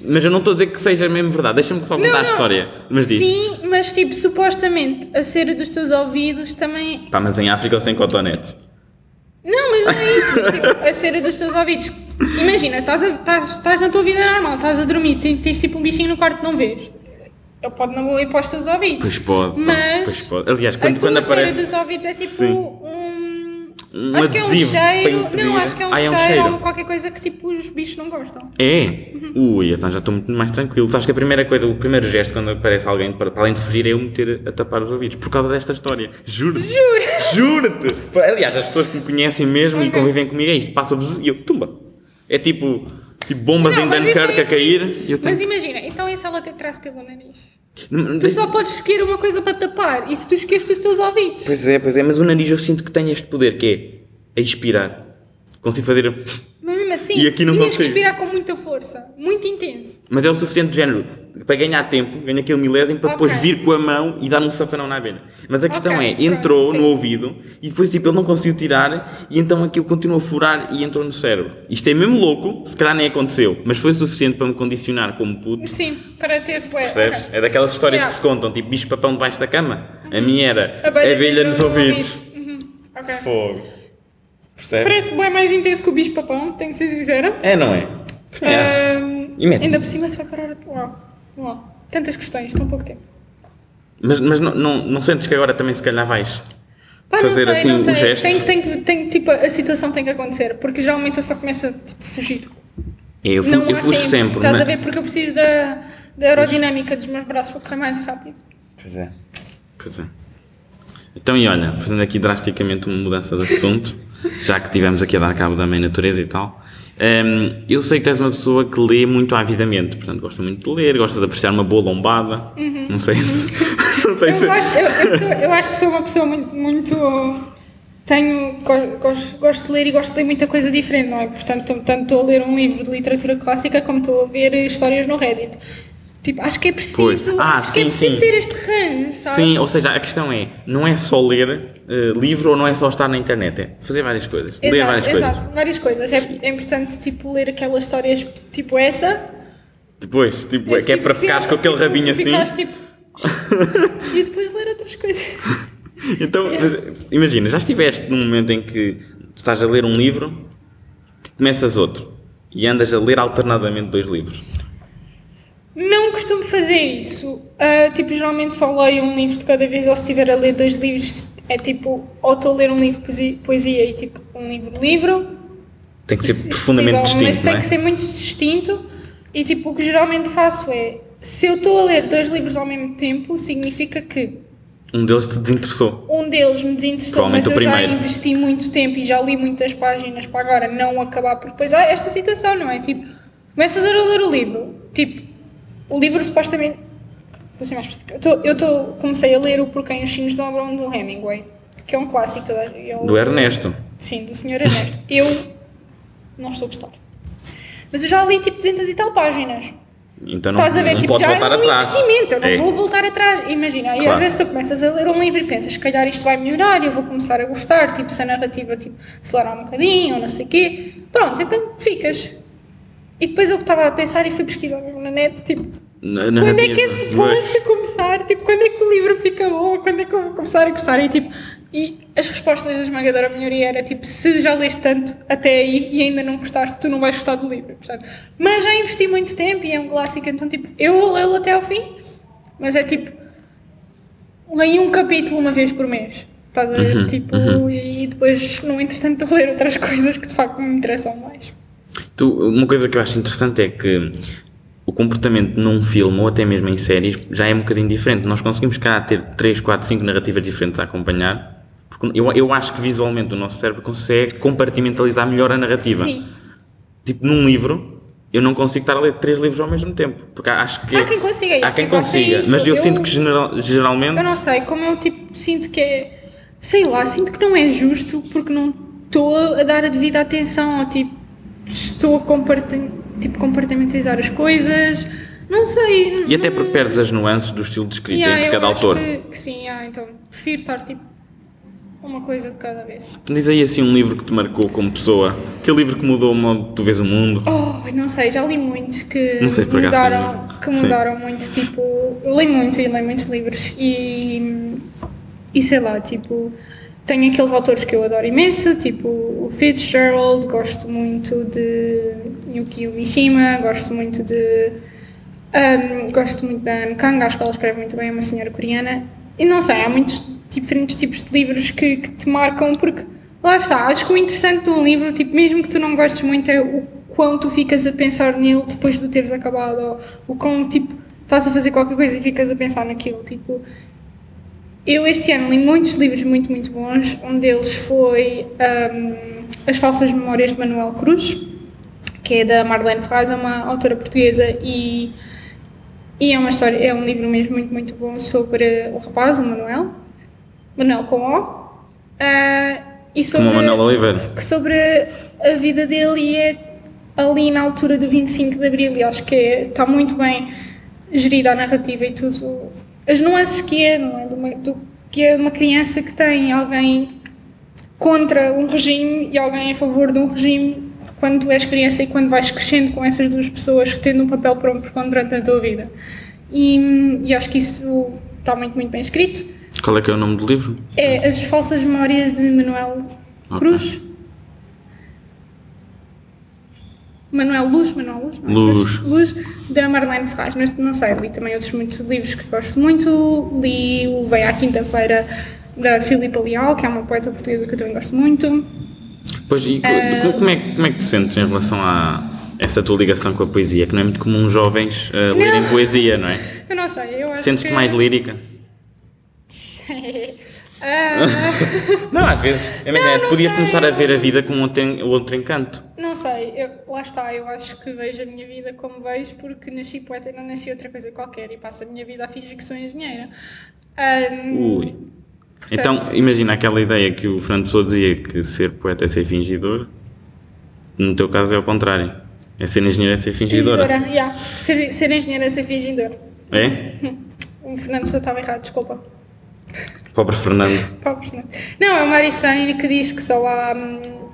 Mas eu não estou a dizer que seja mesmo verdade, deixa-me só contar a história. Mas diz. Sim, mas tipo, supostamente, a cera dos teus ouvidos também. Pá, mas em África eles têm cotonetes. Não, mas não é isso, mas tipo, a cera dos teus ouvidos. Imagina, estás, a- estás, estás na tua vida normal, estás a dormir, tens, tens tipo um bichinho no quarto que não vês. Ele pode não ir para os teus ouvidos. Pois pode, Mas pois pode. Aliás, a quando, tua quando cera aparece. dos ouvidos é tipo Sim. um. Um acho que é um adesivo cheiro. impedir- Não, acho que é um Ah, é um cheiro, cheiro. ou qualquer coisa que tipo os bichos não gostam. É? Ui, então já estou muito mais tranquilo. Sabes que a primeira coisa, o primeiro gesto quando aparece alguém, para, para além de fugir, é eu meter a tapar os ouvidos. Por causa desta história. Juro-te. Juro! Juro-te! Pá, Aliás, as pessoas que me conhecem mesmo e Ok. convivem comigo é isto. Passa-vos e eu, tumba. É tipo, tipo bombas Não, em Dunkirk é a cair e. Mas imagina, então e se ela te traz pelo nariz? Tu só podes escolher uma coisa para tapar e se tu esqueces os teus ouvidos. Pois é, pois é, mas o nariz eu sinto que tem este poder, que é expirar. Consigo fazer... Assim, E aqui não tinhas que respirar com muita força, muito intenso. Mas é o suficiente de género para ganhar tempo, ganha aquele milésimo para depois Ok. vir com a mão e dar um safanão na abelha. Mas a questão Ok, é, pronto, entrou sim. no ouvido e depois tipo, ele não conseguiu tirar e então aquilo continuou a furar e entrou no cérebro. Isto é mesmo louco, se calhar nem aconteceu, mas foi suficiente para me condicionar como puto. Sim, para ter tipo, Percebes? ok. É daquelas histórias Yeah. que se contam, tipo bicho papão debaixo da cama. A minha era abelha entram nos no ouvidos. ouvido. Uhum. Fogo. Percebes? Parece bem mais intenso que o bicho papão, tenho que ser sincera. É, não é? Ahm, E ainda por cima se vai parar a Uau. Tantas questões, tão pouco tempo. Mas, mas não, não, não sentes que agora também se calhar vais Pá, fazer sei, assim o sei. gesto? Tem, tem, tem, tipo, a situação tem que acontecer, porque geralmente eu só começo a tipo, fugir. É, eu, fu- não eu fujo tempo, sempre. Estás mas- a ver? Porque eu preciso da, da aerodinâmica dos meus braços para correr mais rápido. Pois é. Pois é. Então, e olha, fazendo aqui drasticamente uma mudança de assunto, já que tivemos aqui a dar cabo da mãe natureza e tal, hum, eu sei que tu és uma pessoa que lê muito avidamente, portanto, gosta muito de ler, gosta de apreciar uma boa lombada. Não sei se. não sei se. Eu acho, eu, eu sou- eu acho que sou uma pessoa muito. muito tenho, go- gosto, gosto de ler e gosto de ler muita coisa diferente, não é? Portanto, tanto estou a ler um livro de literatura clássica como estou a ver histórias no Reddit. Tipo, acho que é preciso. Ah, é sim, preciso sim. ter este range, sabe? Sim, ou seja, a questão é, não é só ler eh, livro ou não é só estar na internet, é fazer várias coisas, ler Exato, várias exato, coisas. várias coisas. É, é importante, tipo, ler aquelas histórias tipo essa. Depois, tipo, é esse que é tipo para de ficares com aquele tipo, rabinho assim. ficares, tipo, e depois ler outras coisas. Então, imagina, já estiveste num momento em que estás a ler um livro, que começas outro, e andas a ler alternadamente dois livros. Não costumo fazer isso. Ah, tipo, geralmente só leio um livro de cada vez, ou se estiver a ler dois livros, é tipo, ou estou a ler um livro poesia, poesia e tipo, um livro-livro. Tem que ser Isso- profundamente isso é igual, distinto, Mas tem é? que ser muito distinto. E tipo, o que geralmente faço é, se eu estou a ler dois livros ao mesmo tempo, significa que Um deles te desinteressou. um deles me desinteressou, mas eu já investi muito tempo e já li muitas páginas para agora não acabar por depois. Ah, esta situação, não é? Tipo, começas a ler o livro, tipo, o livro supostamente. Vou ser mais. Eu, tô, eu tô, comecei a ler o Por Quem os Sinos Dobram do Hemingway, que é um clássico. Toda, eu, Do Ernesto. Sim, do Sr. Ernesto. Eu não estou a gostar. Mas eu já li tipo 200 e tal páginas. Então não, Estás a ver? não tipo, já voltar é um atrás. investimento, eu não É. vou voltar atrás. Imagina, e Claro. às vezes tu começas a ler um livro e pensas, se calhar isto vai melhorar, eu vou começar a gostar, tipo, se a narrativa tipo, acelerar um bocadinho ou não sei o quê. Pronto, então ficas. E depois eu estava a pensar e fui pesquisar mesmo na net, tipo, quando é que é suposto começar? Tipo, quando é que o livro fica bom? Quando é que eu vou começar a gostar? E, tipo, e as respostas da esmagadora maioria era tipo, se já leste tanto até aí e ainda não gostaste, tu não vais gostar do livro. Portanto, mas já investi muito tempo e é um clássico, então tipo, eu vou lê-lo até ao fim, mas é tipo, leio um capítulo uma vez por mês. Estás a ver? Uhum, tipo, uhum. e depois, no entretanto, vou ler outras coisas que de facto me interessam mais. Tu, uma coisa que eu acho interessante é que comportamento num filme ou até mesmo em séries já é um bocadinho diferente. Nós conseguimos cá ter 3, 4, 5 narrativas diferentes a acompanhar. Porque eu, eu acho que visualmente o nosso cérebro consegue compartimentalizar melhor a narrativa. Sim. Tipo, num livro, eu não consigo estar a ler três livros ao mesmo tempo. Porque acho que. Há quem consiga, Há quem consiga. isso. Mas eu, Eu- sinto que geral- geralmente. Eu não sei, como eu tipo sinto que é. Sei lá, sinto que não é justo porque não estou a dar a devida atenção ou tipo estou a comparti- tipo, compartimentalizar as coisas. Não sei. E até porque perdes as nuances do estilo de escrita Yeah, entre cada autor. Que, que sim, yeah, então prefiro estar tipo uma coisa de cada vez. Tu diz aí assim um livro que te marcou como pessoa. Aquele livro que mudou o modo que tu vês o mundo. Oh, não sei, já li muitos que Não sei, por mudaram, que mudaram muito, tipo, eu leio muito e leio muitos livros e, e sei lá, tipo, tenho aqueles autores que eu adoro imenso, tipo o Fitzgerald, gosto muito de Yukio Mishima, gosto muito de um, gosto muito da Anne Kang, acho que ela escreve muito bem, é uma senhora coreana. E não sei, há muitos diferentes tipos de livros que, que te marcam, porque lá está, acho que o interessante de um livro, tipo, mesmo que tu não gostes muito, é o quão tu ficas a pensar nele depois de o teres acabado, ou o quão, tipo, estás a fazer qualquer coisa e ficas a pensar naquilo, tipo... Eu este ano li muitos livros muito, muito bons. Um deles foi um, As Falsas Memórias de Manuel Cruz, que é da Marlene Ferraz, é uma autora portuguesa e, e é uma história, é um livro mesmo muito, muito bom sobre o rapaz, o Manuel, Manuel com O, ah, e sobre, Como Manuel Oliveira. que sobre a vida dele e é ali na altura do 25 de Abril e acho que é- está muito bem gerida a narrativa e tudo, as nuances que é, não é? De uma, do, que é de uma criança que tem alguém contra um regime e alguém a favor de um regime quando tu és criança e quando vais crescendo com essas duas pessoas tendo um papel preponderante na tua vida. E, e acho que isso está muito, muito bem escrito. Qual é que é o nome do livro? É As Falsas Memórias de Manuel Ok. Cruz. Manuel Luz, Manuel Luz, não é? Luz. Luz, da Marlene Ferraz. Mas não sei, li também outros muitos livros que gosto muito. Li o Veio à Quinta-feira da Filipa Leal, que é uma poeta portuguesa que eu também gosto muito. Pois, e Ah. como, é, que- como é que te sentes em relação a essa tua ligação com a poesia? Que não é muito comum jovens uh, lerem poesia, não é? Eu não sei, eu acho Sentes-te que... mais lírica? Ah, Não, às vezes. Imagina, Não, podias sei. começar a ver a vida com outro, outro encanto. Não sei, eu- lá está, eu acho que vejo a minha vida como vejo porque nasci poeta e não nasci outra coisa qualquer e passo a minha vida a fingir que sou engenheira. Ahm, Ui. Então, imagina aquela ideia que o Fernando Pessoa dizia que ser poeta é ser fingidor. No teu caso é o contrário. É ser engenheiro é ser fingidora. fingidora, yeah. ser, ser engenheira é ser fingidor. É? O Fernando Pessoa estava errado, desculpa. Pobre Fernando. Pobres, não. Não, é o Mário Sani que diz que só há hum,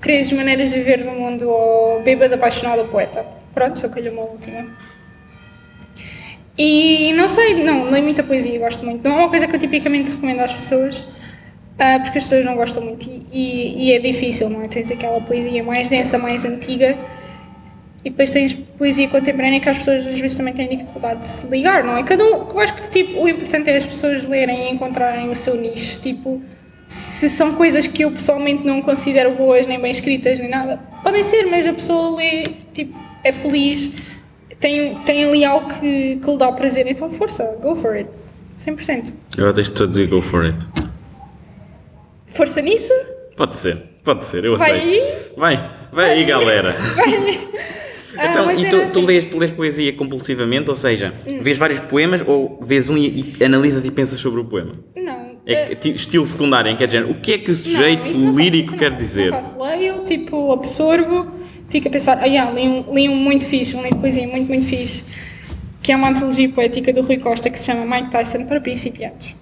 três maneiras de viver no mundo: ou bêbado, apaixonado ou poeta. Pronto, só calhou uma última. E não sei, não, leio muita poesia, gosto muito. Não é uma coisa que eu tipicamente recomendo às pessoas, ah, porque as pessoas não gostam muito e, e- e é difícil, não é? Tens aquela poesia mais densa, mais antiga. E depois tens poesia contemporânea que as pessoas às vezes também têm dificuldade de se ligar, não é? Cada um, eu acho que tipo, o importante é as pessoas lerem e encontrarem o seu nicho. Tipo, se são coisas que eu pessoalmente não considero boas, nem bem escritas, nem nada, podem ser, mas a pessoa lê, tipo, é feliz, tem, tem ali algo que, que lhe dá prazer, então força, go for it. 100%. Agora tens de traduzir Go for it. Força nisso? Pode ser, pode ser, eu Vai aceito. aí? Vai, vai aí, galera. Ah, Então, e tu, tu, assim. lês, tu lês poesia compulsivamente, ou seja, vês vários poemas ou vês um e, e analisas e pensas sobre o poema? Não. É ti- estilo secundário, em que é género, o que é que o sujeito Não, lírico quer dizer? Não faço. Leio, tipo, absorvo, fico a pensar, ah, yeah, li, um, li um muito fixe, um livro de poesia muito, muito fixe, que é uma antologia poética do Rui Costa que se chama Mike Tyson para principiantes.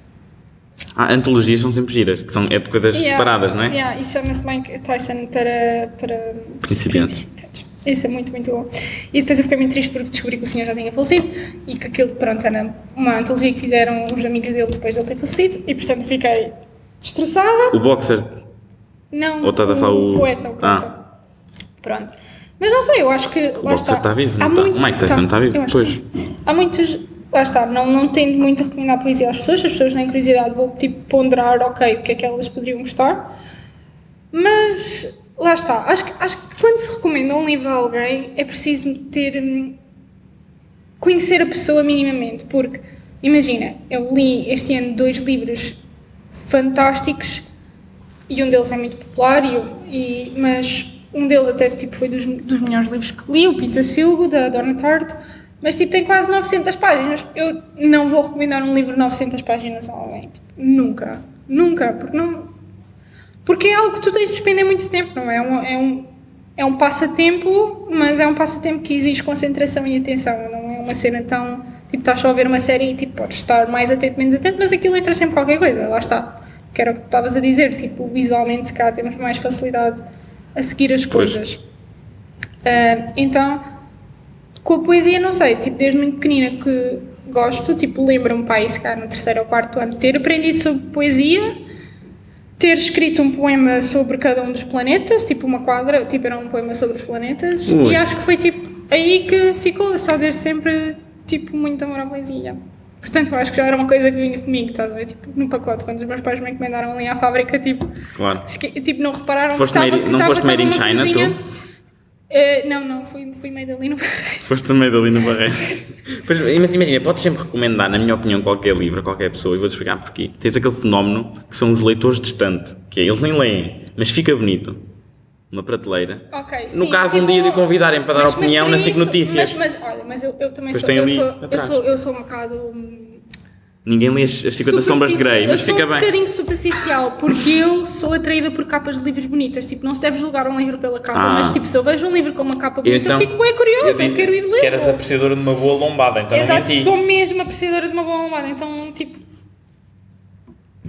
Ah, antologias são sempre giras, que são é de coisas Yeah, separadas, não é? Yeah, e chama-se Mike Tyson para, para Principiantes. principiantes. Esse é muito, muito bom. E depois eu fiquei muito triste porque descobri que o senhor já tinha falecido e que aquilo, pronto, era uma antologia que fizeram os amigos dele depois de ele ter falecido e, portanto, fiquei destroçada. O boxer, Não, Ou estás a falar o- poeta, o poeta. Ah. Pronto. Mas não sei, eu acho que. lá boxer está. está vivo, Há não está? muitos- O Mike Tyson tá, está vivo? Pois. Há muitos. Lá está, não, não tendo muito a recomendar poesia às pessoas, as pessoas têm curiosidade, vou tipo ponderar, ok, o que é que elas poderiam gostar. Mas lá está, acho que, acho que quando se recomenda um livro a alguém é preciso ter. hum, conhecer a pessoa minimamente, porque imagina, eu li este ano dois livros fantásticos e um deles é muito popular, e, e- mas um deles até tipo, foi dos, dos melhores livros que li, o Pintacilgo, da Donna Tartt, mas tipo, tem quase 900 páginas. Eu não vou recomendar um livro de 900 páginas a alguém, tipo, nunca, nunca, porque não... Porque é algo que tu tens de despender muito tempo, não é? É um, é um, é um passatempo, mas é um passatempo que exige concentração e atenção, não é uma cena tão... Tipo, estás só a ver uma série e tipo, podes estar mais atento, menos atento, mas aquilo entra sempre qualquer coisa, lá está. Que era o que tu estavas a dizer, tipo, visualmente, cá temos mais facilidade a seguir as Pois. coisas. Ah, então, com a poesia, não sei, tipo, desde muito pequenina que gosto, tipo, lembro-me, pai, se calhar no terceiro ou quarto ano, de ter aprendido sobre poesia, ter escrito um poema sobre cada um dos planetas, tipo uma quadra, tipo, era um poema sobre os planetas, Ui. e acho que foi, tipo, aí que ficou, só desde sempre, tipo, muito amor à poesia. Portanto, eu acho que já era uma coisa que vinha comigo, estás a ver? Tipo, no pacote, quando os meus pais me encomendaram ali à fábrica, tipo, Claro. tipo não repararam Foste que estava que não foste made in China, coisinha- tu? Eh, não, não, fui, fui made ali no Foste também dali no barreiro. Pois, mas imagina, podes sempre recomendar, na minha opinião, qualquer livro, a qualquer pessoa, e vou-te explicar porquê. Tens aquele fenómeno que são os leitores distantes, que é, eles nem leem, mas fica bonito. Uma prateleira. Ok, No sim, caso, um tipo, dia de convidarem para dar mas- mas opinião para na SIC Notícias. Mas, mas olha, mas eu, eu também Pois sou, eu ali sou, eu sou, eu sou um bocado Ninguém lê as as 50 sombras de Grey, mas eu fica sou um bem. bocadinho superficial, porque eu sou atraída por capas de livros bonitas. Tipo, não se deve julgar um livro pela capa, Ah. mas tipo, se eu vejo um livro com uma capa bonita, então, eu fico bem curiosa, eu, quero ir ler. que eras apreciadora de uma boa lombada, então Exato, não sou mesmo apreciadora de uma boa lombada, então tipo.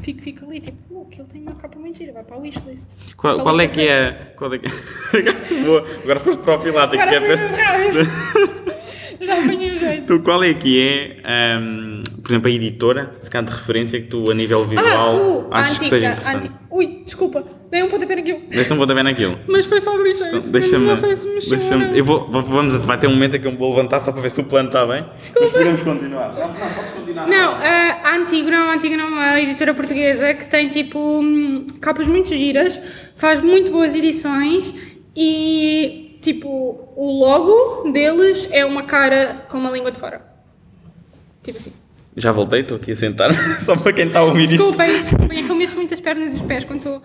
Fico, fico ali, tipo, oh, aquilo tem uma capa muito gira, vai para a wishlist. Qual, Para a qual é que é. Qual é que... Agora foste para o Pilates. Agora que é. Já apanhei o jeito. Tu, qual é que é, ahm, por exemplo, a editora, se calhar de referência, que tu, a nível visual, ah, uh, achas que antiga, seja a interessante? Ui, desculpa, dei um pontapé naquilo. Deixa-me vou ver naquilo. Mas foi só ligeiro. Então, deixa-me. Não sei se mexeu deixa-me- eu vou, vamos, vai ter um momento em que eu me vou levantar só para ver se o plano está bem. Mas podemos continuar. Não, não, pode continuar. Não, a a Antigo não, a Antigo não, uma editora portuguesa que tem tipo hum, capas muito giras, faz muito boas edições e tipo o logo deles é uma cara com uma língua de fora. Tipo assim. Já voltei, estou aqui a sentar. só para quem está a ouvir isto. Desculpem, é que eu mexo muito as pernas e os pés quando estou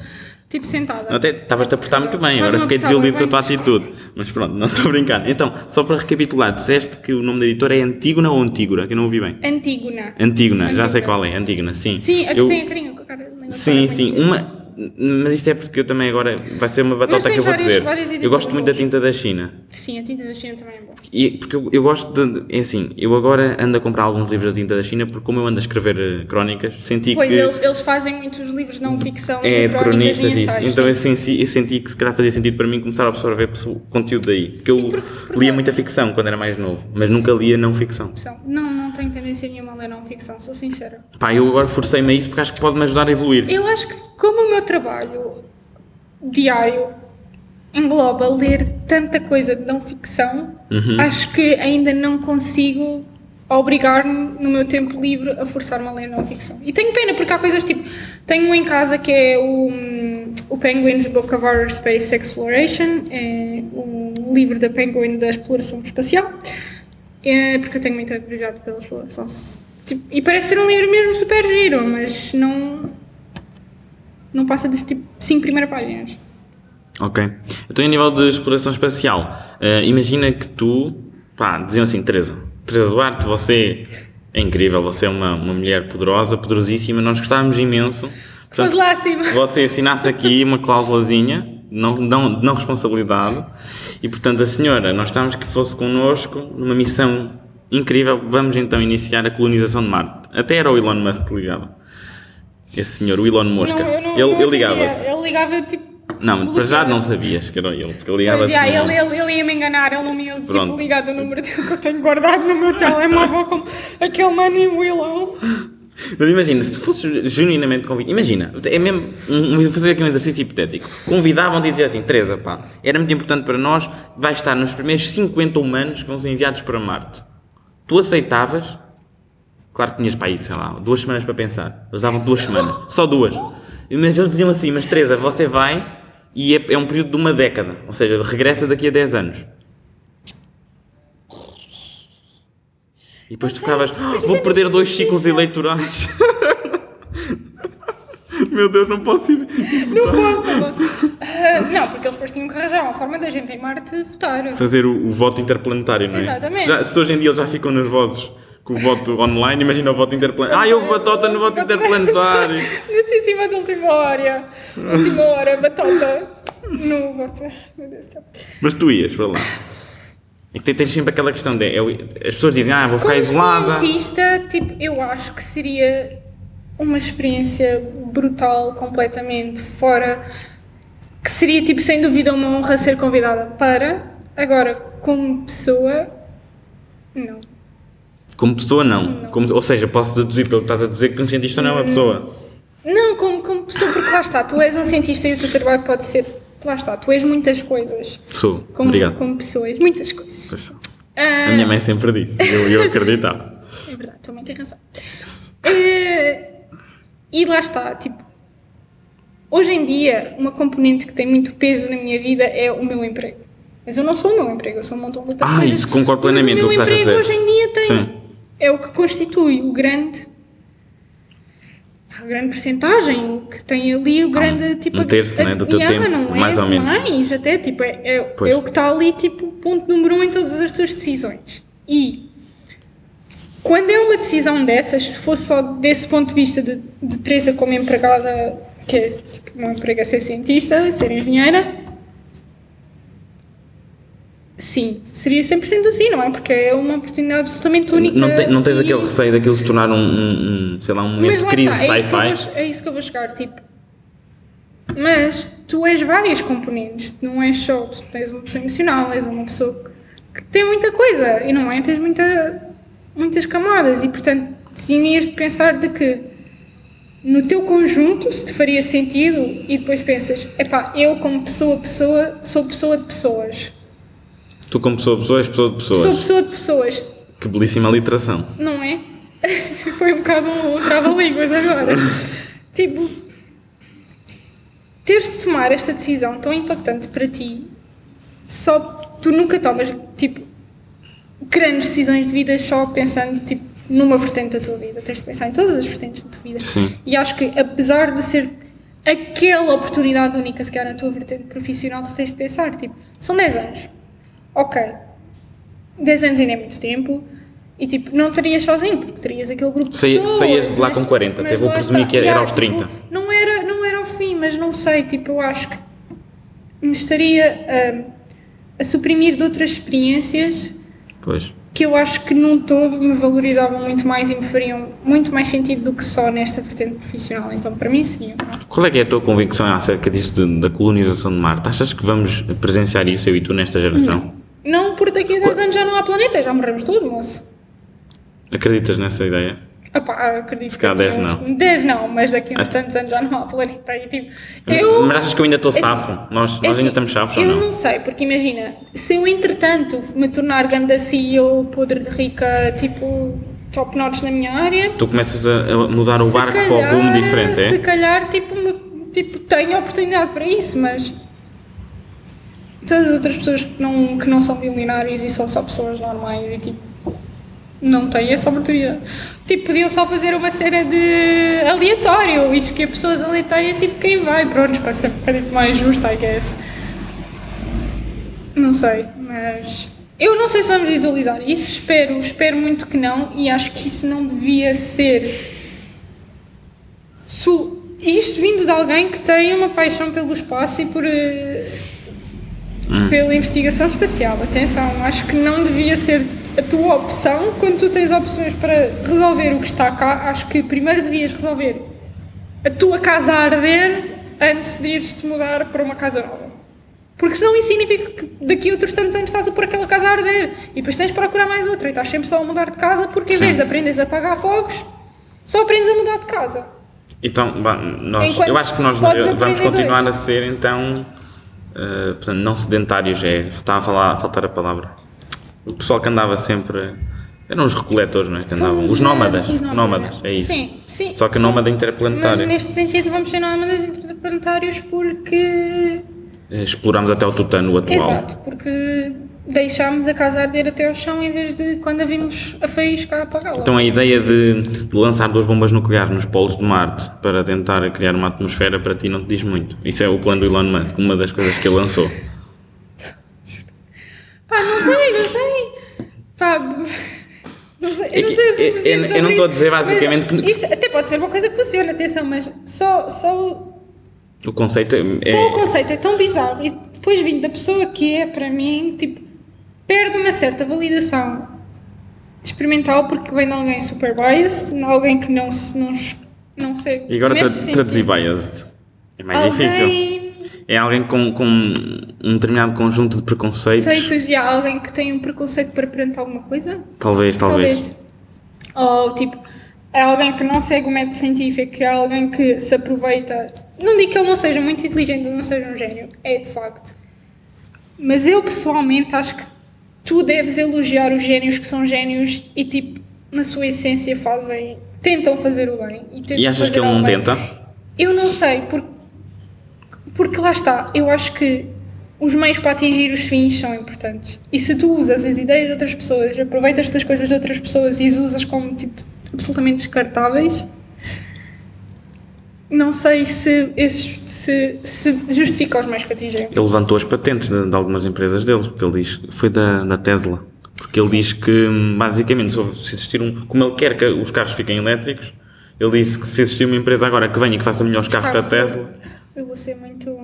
tipo sentada. Estavas-te a portar muito bem, Estava-me agora fiquei portar desiludido com a tua atitude. Mas pronto, não estou a brincar. Então, só para recapitular, disseste que o nome da editora é Antígona ou Antígora? Que eu não ouvi bem. Antígona. Antígona, já sei qual é, Antígona, sim. Sim, a que Eu- tem a carinha com a cara de Sim, sim. Uma, mas isto é porque eu também agora. Vai ser uma batata Mas que eu vou várias- dizer. várias Eu gosto muito da tinta da China. Sim, a tinta da China também é boa. E, porque eu, eu gosto de. É assim, eu agora ando a comprar alguns livros da tinta da China porque, como eu ando a escrever eh, crónicas, senti Pois, que. eles, eles fazem muitos livros não ficção É, de cronistas e isso. ensaios. Então sim. eu senti, eu senti que se calhar fazia sentido para mim começar a absorver conteúdo daí. Porque eu Sim, porque- porque- lia muita ficção quando era mais novo, mas nunca lia não ficção. Não tenho tendência nenhuma a ler não ficção, sou sincera. Pá, eu agora forcei-me a isso porque acho que pode-me ajudar a evoluir. Eu acho que, como o meu trabalho diário engloba ler tanta coisa de não ficção, acho que ainda não consigo obrigar-me no meu tempo livre a forçar-me a ler não ficção. E tenho pena porque há coisas tipo, tenho um em casa que é o, o Penguin's Book of Outer Space Exploration, é um livro da Penguin da exploração espacial, é, porque eu tenho muita curiosidade pela exploração. Tipo, e parece ser um livro mesmo super giro, mas não não passa desse tipo 5 primeiras páginas. Ok. Então, a nível de exploração espacial, eh, imagina que tu, pá, diziam assim, Teresa, Teresa Duarte, você é incrível, você é uma, uma mulher poderosa, poderosíssima, nós gostávamos imenso. Fosse lá acima. você assinasse aqui uma cláusulazinha, não, não, não responsabilidade, e portanto a senhora, nós estávamos que fosse connosco numa missão incrível, vamos então iniciar a colonização de Marte. Até era o Elon Musk que ligava. Esse senhor, o Elon Mosca. Não, não- ele, ele ligava. entendia. Ele ligava tipo. Não, para já não sabias que era ele, porque ele ligava. Mas, já, com- ele, ele, ele ia me enganar, ele não me ia tipo, ligar do número dele que eu tenho guardado no meu telemóvel como aquele mano em vilão. Mas imagina, se tu fosses genuinamente convidado, imagina, é mesmo, um- fazer aqui um exercício hipotético. Convidavam-te e diziam assim: Teresa, pá, era muito importante para nós, vai estar nos primeiros 50 humanos que vão ser enviados para Marte. Tu aceitavas? Claro que tinhas para aí, sei lá, duas semanas para pensar. Eles davam duas semanas, só duas. Mas eles diziam assim: Mas Teresa, você vai e é, é um período de uma década, ou seja, regressa daqui a 10 anos. Depois tu ficavas, "Ah, vou perder dois ciclos eleitorais. Meu Deus, não posso ir. Não posso, não posso. Ah, não, porque eles depois tinham que arranjar uma forma da gente em Marte votar. Fazer o, o voto interplanetário, não é? Exatamente. Se, já- se hoje em dia eles já ficam nervosos com o voto online, imagina o voto interplanetário. Ah, houve batota no voto interplanetário. Notíssima de última hora. Última hora, batota no voto. Meu Deus céu. Mas tu ias para lá. E tens sempre aquela questão de. eu- as pessoas dizem, ah, vou ficar Como isolada. cientista, tipo, eu acho que seria uma experiência brutal, completamente fora. Que seria, tipo, sem dúvida, uma honra ser convidada para. Agora, como pessoa, não. Como pessoa, não. Como- ou seja, posso deduzir pelo que estás a dizer que um cientista não é uma pessoa. Não, como, como pessoa, porque lá está, tu és um cientista e o teu trabalho pode ser. Lá está, tu és muitas coisas. Sou. Como, Obrigado. como pessoa, és muitas coisas. Pois. Ah, A minha mãe sempre disse. Eu, eu acreditava. É verdade, tua mãe tem razão. Eh, e lá está, tipo, hoje em dia, uma componente que tem muito peso na minha vida é o meu emprego. Mas eu não sou o meu emprego, eu sou um montão de outras Ah, coisas. isso concordo Mas plenamente o com meu o que estás a emprego dizer. hoje em dia tem. Sim. É o que constitui o grande. A grande percentagem, o que tem ali o grande tipo. um terço, a- né, do teu Yeah, tempo, não é mais ou menos. Mais, até, tipo, é, é, é o que está ali, tipo, ponto número um em todas as tuas decisões. E quando é uma decisão dessas, se fosse só desse ponto de vista de, de Teresa como empregada, que é tipo, um emprego a ser cientista, ser engenheira, sim, seria 100% sim, não é? Porque é uma oportunidade absolutamente única. Não, te- não tens e- aquele receio daquilo se tornar um, um- um, sei lá, um momento de crise é isso, que eu sci-fi? vou, é isso que eu vou chegar, tipo. Mas tu és várias componentes, não és só, tu és uma pessoa emocional, és uma pessoa que tem muita coisa e não é? Tens muita, muitas camadas e portanto tinhas de pensar de que no teu conjunto se te faria sentido e depois pensas, epá, eu como pessoa, pessoa, sou pessoa de pessoas. Tu, como pessoa, pessoa, és pessoa de Sou pessoas. pessoa de pessoas, Que belíssima literação. não é? Foi um bocado um trava-línguas agora. tipo, teres de tomar esta decisão tão impactante para ti, só tu nunca tomas, tipo, grandes decisões de vida só pensando, tipo, numa vertente da tua vida. Tens de pensar em todas as vertentes da tua vida. Sim. E acho que, apesar de ser aquela oportunidade única, se calhar, na tua vertente profissional, tu tens de pensar, tipo, são 10 anos. Ok. 10 anos ainda é muito tempo. E, tipo, não estarias sozinho, porque terias aquele grupo de Saí- pessoas. saías de lá mas- com 40, mas até vou presumir está. que era Yeah, aos 30. tipo, não, era, não era o fim, mas não sei, tipo, eu acho que me estaria ah, a suprimir de outras experiências Pois. que eu acho que num todo me valorizavam muito mais e me fariam muito mais sentido do que só nesta vertente profissional. Então, para mim, sim. Qual é que é a tua convicção acerca disto de- da colonização de Marte? Achas que vamos presenciar isso, eu e tu, nesta geração? Não, porque daqui a 10 anos já não há planeta, já morremos todos, moço. Acreditas nessa ideia? Epá, acredito Se calhar daqui 10 a uns- não. 10 não, mas daqui a uns tantos anos já não há planeta e tipo. Eu, Mas achas que eu ainda estou É assim, safo? Nós, nós é ainda assim, estamos safos ou Eu não? não sei, porque imagina, se eu entretanto me tornar ganda CEO, podre de rica, tipo, top notch na minha área, Tu começas a, mudar o se barco calhar, para o rumo diferente, Se é? calhar, tipo, me- tipo, tenho oportunidade para isso, mas todas as outras pessoas que não, que não são milionários e são só pessoas normais e tipo, não têm essa oportunidade. Tipo, podiam só fazer uma cena de aleatório, isto que é pessoas aleatórias, tipo, quem vai, pronto, para ser um bocadinho mais justo, I guess. Não sei, mas eu não sei se vamos visualizar isso, espero, espero muito que não, e acho que isso não devia ser. Isto vindo de alguém que tem uma paixão pelo espaço e por. Eh, pela investigação espacial. Atenção, acho que não devia ser a tua opção quando tu tens opções para resolver o que está cá. Acho que primeiro devias resolver a tua casa a arder antes de ires-te mudar para uma casa nova. Porque senão isso significa que daqui a outros tantos anos estás a pôr aquela casa a arder e depois tens de procurar mais outra e estás sempre só a mudar de casa porque em Sim. vez de aprenderes a apagar fogos, só aprendes a mudar de casa. Então, bah, nós, Enquanto eu acho que nós vamos continuar dois. a ser, então, eh, portanto, não sedentários, é, estava a, falar, a faltar a palavra. O pessoal que andava sempre, eram os recoletores, não é? Que andavam, os nómadas, os nómadas, é isso. Sim, sim. Só que são- nómada Mas interplanetário. neste sentido vamos ser nómadas interplanetários porque. Eh, Explorámos até o tutano atual. Exato, porque deixámos a casa arder até ao chão em vez de quando a vimos a faísca apagá-la. Então a ideia de, de lançar duas bombas nucleares nos polos de Marte para tentar criar uma atmosfera para ti não te diz muito. Isso é o plano do Elon Musk, uma das coisas que ele lançou. Pá, não sei, não sei. Pá, não sei, eu não sei Eu- suficiente eu- eu não estou a dizer mas basicamente que- Isso até pode ser uma coisa que funciona, atenção, mas só, só, O conceito é, só o conceito é tão bizarro e depois vindo da pessoa que é, para mim, tipo, perde uma certa validação experimental porque vem de alguém super biased, de alguém que não se. Não, não sei. E agora tra- traduzir biased. É mais alguém, difícil. É alguém com, com um determinado conjunto de preconceitos. Conceitos, e há alguém que tem um preconceito para perante alguma coisa? Talvez, talvez. Ou tipo, é alguém que não segue o método científico, é alguém que se aproveita. Não digo que ele não seja muito inteligente ou não seja um gênio, é de facto. Mas eu pessoalmente acho que tu deves elogiar os génios que são génios e tipo, na sua essência fazem. tentam fazer o bem. E, E achas que ele não bem. tenta? Eu não sei, porque, porque lá está, eu acho que os meios para atingir os fins são importantes. E se tu usas as ideias de outras pessoas, aproveitas das coisas de outras pessoas e as usas como tipo absolutamente descartáveis, não sei se, esses, se, se justifica os meios que atingem. Ele levantou as patentes de, de algumas empresas deles, porque ele diz. Foi da, da Tesla. Porque ele diz que, basicamente, se, existir um. Como ele quer que os carros fiquem elétricos, ele disse que se existir uma empresa agora que venha e que faça melhores carros que a carros- Tesla, Eu vou ser muito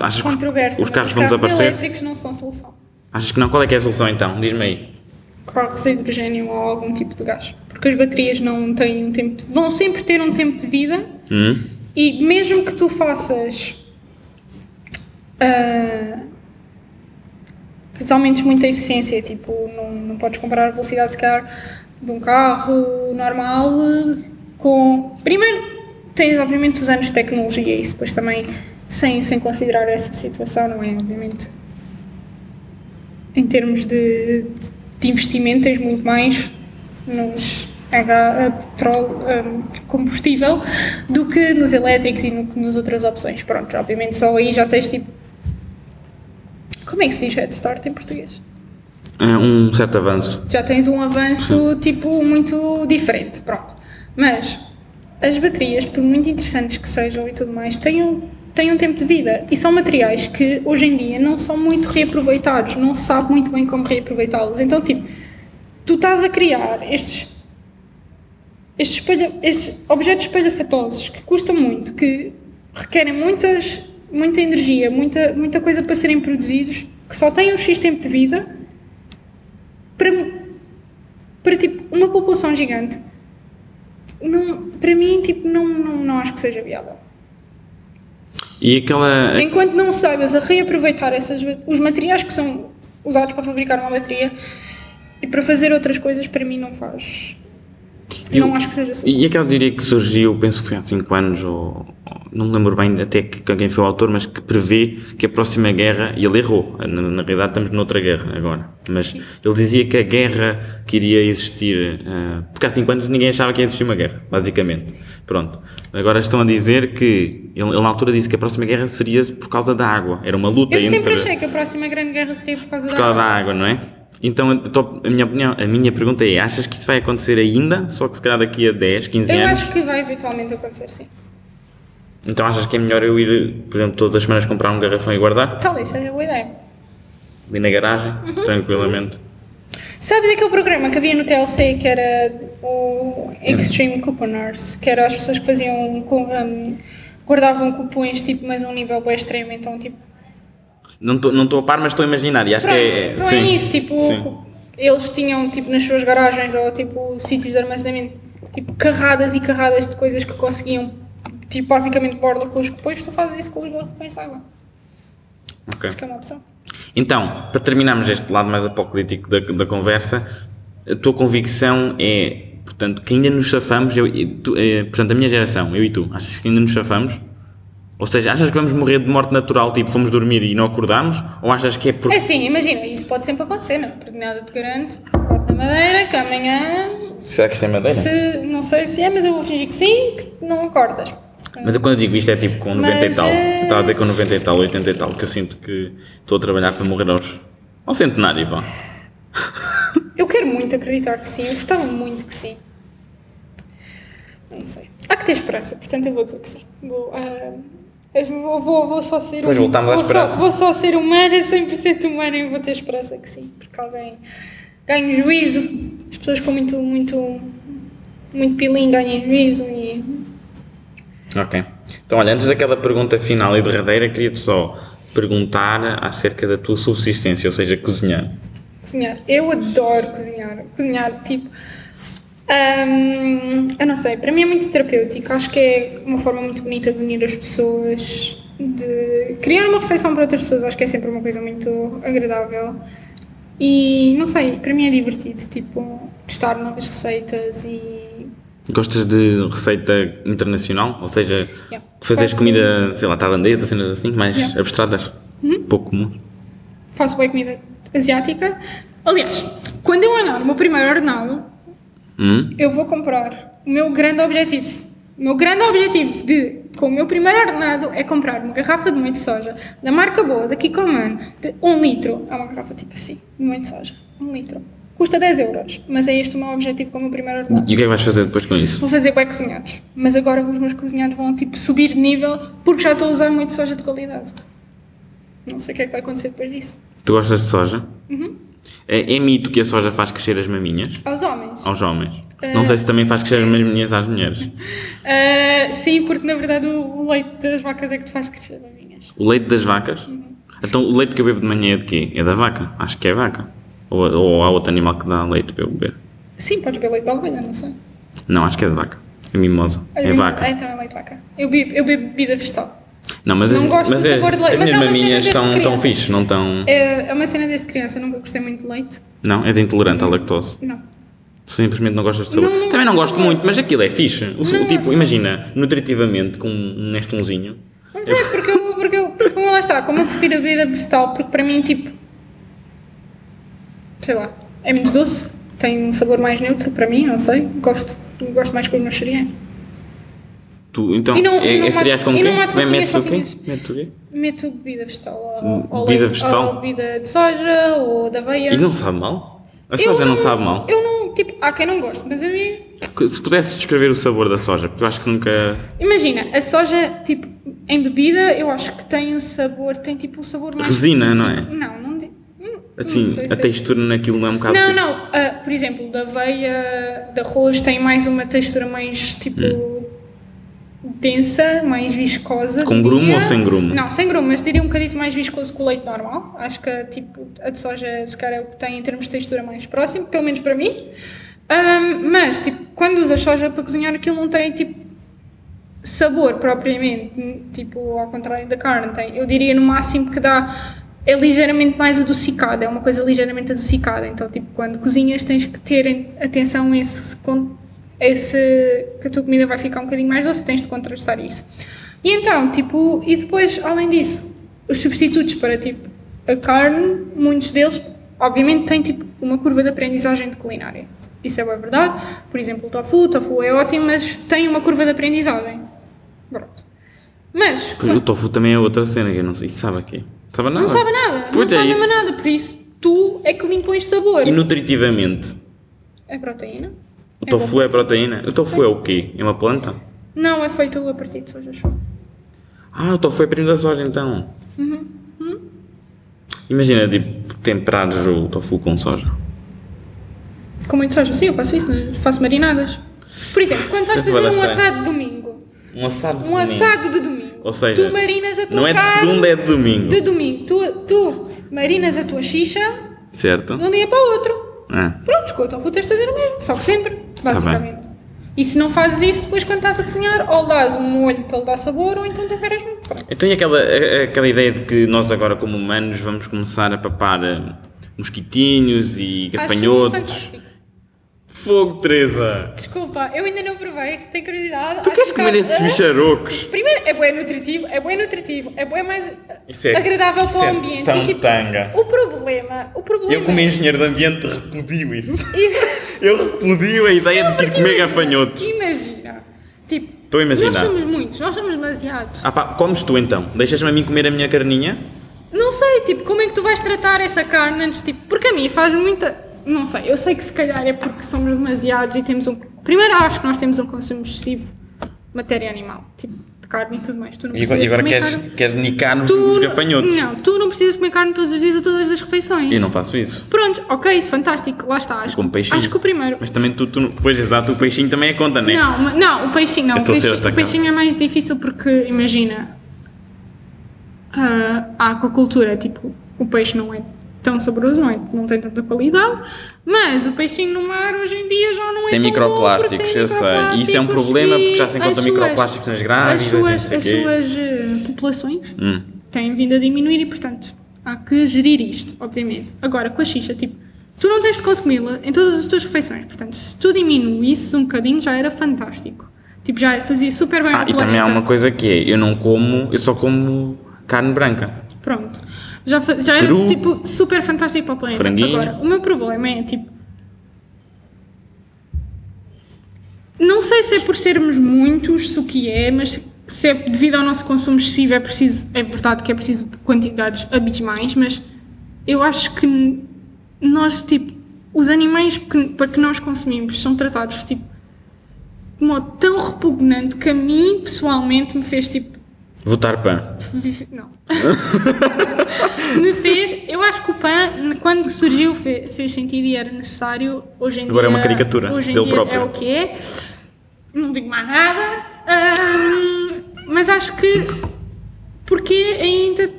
Achas que os- os carros vão desaparecer? elétricos não são solução. achas que não? Qual é que é a solução então? Diz-me aí. carros a hidrogênio ou algum tipo de gás. Porque as baterias não têm um tempo de, vão sempre ter um tempo de vida Hum? E mesmo que tu faças ah, que aumentes muito a eficiência, tipo, não, não podes comparar a velocidade se calhar de um carro normal com. Primeiro tens obviamente os anos de tecnologia isso depois também sem, sem considerar essa situação, não é? Obviamente em termos de, de investimento tens muito mais nos a petróleo, hum, combustível do que nos elétricos e no nas outras opções. Pronto, obviamente só aí já tens tipo. Como é que se diz head start em português? É um certo avanço. Já tens um avanço tipo muito diferente. Pronto. Mas as baterias, por muito interessantes que sejam e tudo mais, têm um, têm um tempo de vida e são materiais que hoje em dia não são muito reaproveitados, não se sabe muito bem como reaproveitá-los. Então, tipo, tu estás a criar estes, estes, espalha, estes objetos espalhafatosos que custam muito, que requerem muitas, muita energia, muita, muita coisa para serem produzidos, que só têm um X tempo de vida, para, para tipo, uma população gigante. Não, para mim, tipo, não, não, não acho que seja viável. E aquela. Enquanto não saibas a reaproveitar essas, os materiais que são usados para fabricar uma bateria e para fazer outras coisas, para mim não faz. Eu não Eu- acho que seja suficiente. E aquela diria que surgiu, penso que foi há 5 anos, ou, não me lembro bem até que, quem foi o autor, mas que prevê que a próxima guerra, e ele errou, na, na realidade estamos noutra guerra agora, mas ele dizia que a guerra que iria existir, ah, porque há 5 anos ninguém achava que ia existir uma guerra, basicamente. Pronto. Agora estão a dizer que, ele, ele na altura disse que a próxima guerra seria por causa da água, era uma luta Eu sempre entre achei que a próxima grande guerra seria por causa por da causa da água. água, não é? Então, eu tô- a minha, opinião, a minha pergunta é: achas que isso vai acontecer ainda? Só que se calhar daqui a 10, 15 Eu anos? acho que vai eventualmente acontecer, sim. Então achas que é melhor eu ir, por exemplo, todas as semanas comprar um garrafão e guardar? Talvez seja boa ideia. Ali na garagem, Uhum. tranquilamente. Sabes aquele programa que havia no TLC que era o Extreme Couponers? Que era as pessoas que faziam. um, guardavam cupons, tipo, mas a um nível bem extremo, então, tipo. Não estou não a par, mas estou a imaginar. E acho Pronto, que é. então é sim. isso, tipo, Sim. eles tinham tipo nas suas garagens ou tipo sítios de armazenamento, tipo carradas e carradas de coisas que conseguiam, tipo basicamente borla com os cupões, tu fazes isso com os garrafões de água. Ok. Acho que é uma opção. Então, para terminarmos este lado mais apocalíptico da, da conversa, a tua convicção é, portanto, que ainda nos safamos, eu, tu, eh, portanto, a minha geração, eu e tu, achas que ainda nos safamos? Ou seja, achas que vamos morrer de morte natural, tipo, fomos dormir e não acordamos? Ou achas que é por... É assim, imagina, isso pode sempre acontecer, não? Porque nada te garante, bote na madeira, que amanhã, Será que isto é madeira? se, não sei se é, mas eu vou fingir que sim, que não acordas. Mas eu, quando eu digo isto é tipo com 90 e Mas, tal. eh, Eu estava a dizer com 90 e tal, 80 e tal, que eu sinto que estou a trabalhar para morrer aos, ao centenário, vá. Eu quero muito acreditar que sim, eu gostava muito que sim. Não sei. Há que ter esperança, portanto eu vou dizer que sim. Vou, ah, eu vou, vou, vou só ser um- voltamos à vou só, vou só ser humana, 100% humana e vou ter esperança que sim. Porque alguém ganha juízo, as pessoas com muito, muito, muito pilim ganham juízo e Ok. Então, olha, antes daquela pergunta final e derradeira, queria-te só perguntar acerca da tua subsistência, ou seja, cozinhar. cozinhar. Eu adoro cozinhar. Cozinhar, tipo. Hum, eu não sei, para mim é muito terapêutico. Acho que é uma forma muito bonita de unir as pessoas, de criar uma refeição para outras pessoas. Acho que é sempre uma coisa muito agradável. E não sei, para mim é divertido, tipo, testar novas receitas e. Gostas de receita internacional? Ou seja, Yeah. Faço- comida, sei lá, tailandesa, cenas assim, mais Yeah. Uhum. abstratas? Pouco comuns. Faço bem comida asiática. Aliás, quando eu andar no meu primeiro ordenado, Hum? eu vou comprar o meu grande objetivo. O meu grande objetivo de, com o meu primeiro ordenado é comprar uma garrafa de molho de soja da marca boa, da Kikoman, de 1 litro. É uma garrafa tipo assim, de molho de soja. 1 litro. Custa 10 euros, mas é este o meu objetivo com o meu primeiro ordenado. E o que é que vais fazer depois com isso? Vou fazer bué cozinhados, mas agora os meus cozinhados vão tipo subir de nível porque já estou a usar molho de soja de qualidade. Não sei o que é que vai acontecer depois disso. Tu gostas de soja? Uhum. É, é mito que a soja faz crescer as maminhas Aos homens. aos homens. É. Não sei se também faz crescer as maminhas às mulheres. Ah, sim, porque na verdade o, leite das vacas é que te faz crescer maminhas. O leite das vacas? Uhum. Então o leite que eu bebo de manhã é de quê? É da vaca? Acho que é vaca. Ou, ou há outro animal que dá leite para eu beber? Sim, podes beber leite de ovelha, não sei. Não, acho que é de vaca. É mimosa. É vaca. Ah, então é leite de vaca. Eu bebo, eu bebo bebida vegetal. Não, mas, Não as, gosto mas do é- sabor de leite, as mas minhas é uma cena maminhas estão tão fixe, não estão... É, é uma cena desde criança, nunca gostei muito de leite. Não, é de intolerante à lactose. Não. Simplesmente não gostas de sabor. Não, não Também não gosto sabor. muito, mas aquilo é fixe. O, Não tipo, gosto. imagina, nutritivamente, com um nestonzinho. Não sei, porque eu, porque eu, porque como lá está, como eu prefiro a bebida vegetal, porque para mim, tipo, sei lá, é menos doce, tem um sabor mais neutro para mim, não sei, gosto, gosto mais com os meus cereais. Tu, então, E não- é, e não é e quê? não Vem- vaquinhas Metes o quê? Metes o quê? Meto bebida vegetal, Hum, ou, ou bebida vegetal? ou bebida de soja, ou de aveia. E não sabe mal? A Eu soja não sabe mal? Eu não, tipo, há quem não goste, mas eu ia- Se pudesse descrever o sabor da soja, porque eu acho que nunca. Imagina, a soja, tipo, em bebida, eu acho que tem um sabor, tem tipo um sabor mais Resina, não é? específico. Não, não, hum, Assim, não sei a é- textura naquilo não é um bocado. Não, tipo- não, ah, por exemplo, da aveia, de arroz, tem mais uma textura mais, tipo, densa, mais viscosa. Com diria. grumo ou sem grumo? Não, sem grumo, mas diria um bocadinho mais viscoso que o leite normal. Acho que, tipo, a de soja, se calhar, é o que tem em termos de textura mais próximo, pelo menos para mim. Ahm, mas, tipo, quando usas soja para cozinhar, aquilo não tem, tipo, sabor propriamente, tipo, ao contrário da carne, tem, eu diria no máximo que dá, é ligeiramente mais adocicada, é uma coisa ligeiramente adocicada, então, tipo, quando cozinhas tens que ter atenção a esse, esse, que a tua comida vai ficar um bocadinho mais doce, tens de contrastar isso. E então, tipo, e depois, além disso, os substitutos para, tipo, a carne, muitos deles, obviamente, têm, tipo, uma curva de aprendizagem de culinária. Isso é bem verdade. Por exemplo, o tofu, o tofu é ótimo, mas tem uma curva de aprendizagem. Pronto. Mas, O tofu também é outra cena que eu não sei. Sabe aqui? Sabe nada? não sabe nada, Pois não é sabe isso. nada, por isso tu é que lhe impões sabor. E nutritivamente? É proteína? O tofu é proteína? O tofu é o quê? É uma planta? Não, é feito a partir de soja. Ah, o tofu é primo da soja então. Uhum. Imagina, tipo, temperares o tofu com soja. Com muito soja, sim, eu faço isso, né? faço marinadas. Por exemplo, quando vais fazer um assado de domingo, Um assado de um domingo. assado de domingo, Ou seja, tu marinas a tua não é de segunda, é de domingo. de domingo. Tu, tu marinas a tua xixa Certo? de um dia para o outro. Ah. Pronto, o tofu tens de fazer o mesmo, só que sempre, Tá basicamente. e se não fazes isso, depois quando estás a cozinhar, ou dás um molho para lhe dar sabor, ou então temperas muito. Pronto. Então e aquela, aquela ideia de que nós agora como humanos vamos começar a papar eh, mosquitinhos e Acho gafanhotos. fantástico. Fogo, Teresa! Desculpa, eu ainda não provei, tenho curiosidade. Tu Acho queres que comer tá- esses Ah, bicharocos? Primeiro, é bem nutritivo, é bem nutritivo, é bem mais é- agradável para o é ambiente. tão e, tipo, tanga. O problema, o problema... Eu como engenheiro de ambiente repudio isso. E- Eu repudio a ideia de que ir porque comer gafanhotos. Imagina, tipo... Estou a imaginar. Nós somos muitos, nós somos demasiados. Ah pá, comes tu então? Deixas-me a mim comer a minha carninha? Não sei, tipo, como é que tu vais tratar essa carne antes, tipo... Porque a mim faz muita... Não sei, eu sei que se calhar é porque somos demasiados e temos um... Primeiro acho que nós temos um consumo excessivo de matéria animal, tipo, de carne e tudo mais. Tu não E agora, e agora queres, carne. queres nicar nos, Tu- nos gafanhotos? Não, tu não precisas comer carne todos os dias a todas as refeições. Eu não faço isso. Pronto, ok, isso fantástico, lá está. Acho, como que- peixinho. acho que o primeiro. Mas também tu, tu pois exato, o peixinho também é conta, não é? Não, não, o peixinho não. O peixinho, o peixinho é mais difícil porque, imagina, ah, a aquacultura, tipo, o peixe não é tão saboroso, não, é, não tem tanta qualidade, mas o peixinho no mar hoje em dia já não é Tem tão bom microplásticos, tem eu sei. E isso é um problema porque já se encontra suas- microplásticos nas grávidas As e suas, as suas eh, populações Hum. têm vindo a diminuir e, portanto, há que gerir isto, obviamente. Agora, com a xixa, tipo, tu não tens de consumi-la em todas as tuas refeições, portanto, se tu diminuísses um bocadinho já era fantástico. Tipo, já fazia super bem Ah, e também há planeta. uma coisa que é, eu não como, eu só como carne branca. Pronto. Já, já era, Peru. tipo, super fantástico para o planeta. Franguinho. Agora, o meu problema é, tipo... Não sei se é por sermos muitos, se o que é, mas se é devido ao nosso consumo excessivo, é preciso... É verdade que é preciso quantidades abismais, mas eu acho que nós, tipo... Os animais que, para que nós consumimos são tratados, tipo... De modo tão repugnante que a mim, pessoalmente, me fez, tipo... Votar pã. Não. Me fez. Eu acho que o PAN, quando surgiu, fe- fez sentido e era necessário. Hoje em Agora é dia. uma caricatura Hoje em dele dia próprio. É o que é. Não digo mais nada. Mas acho que. Porque ainda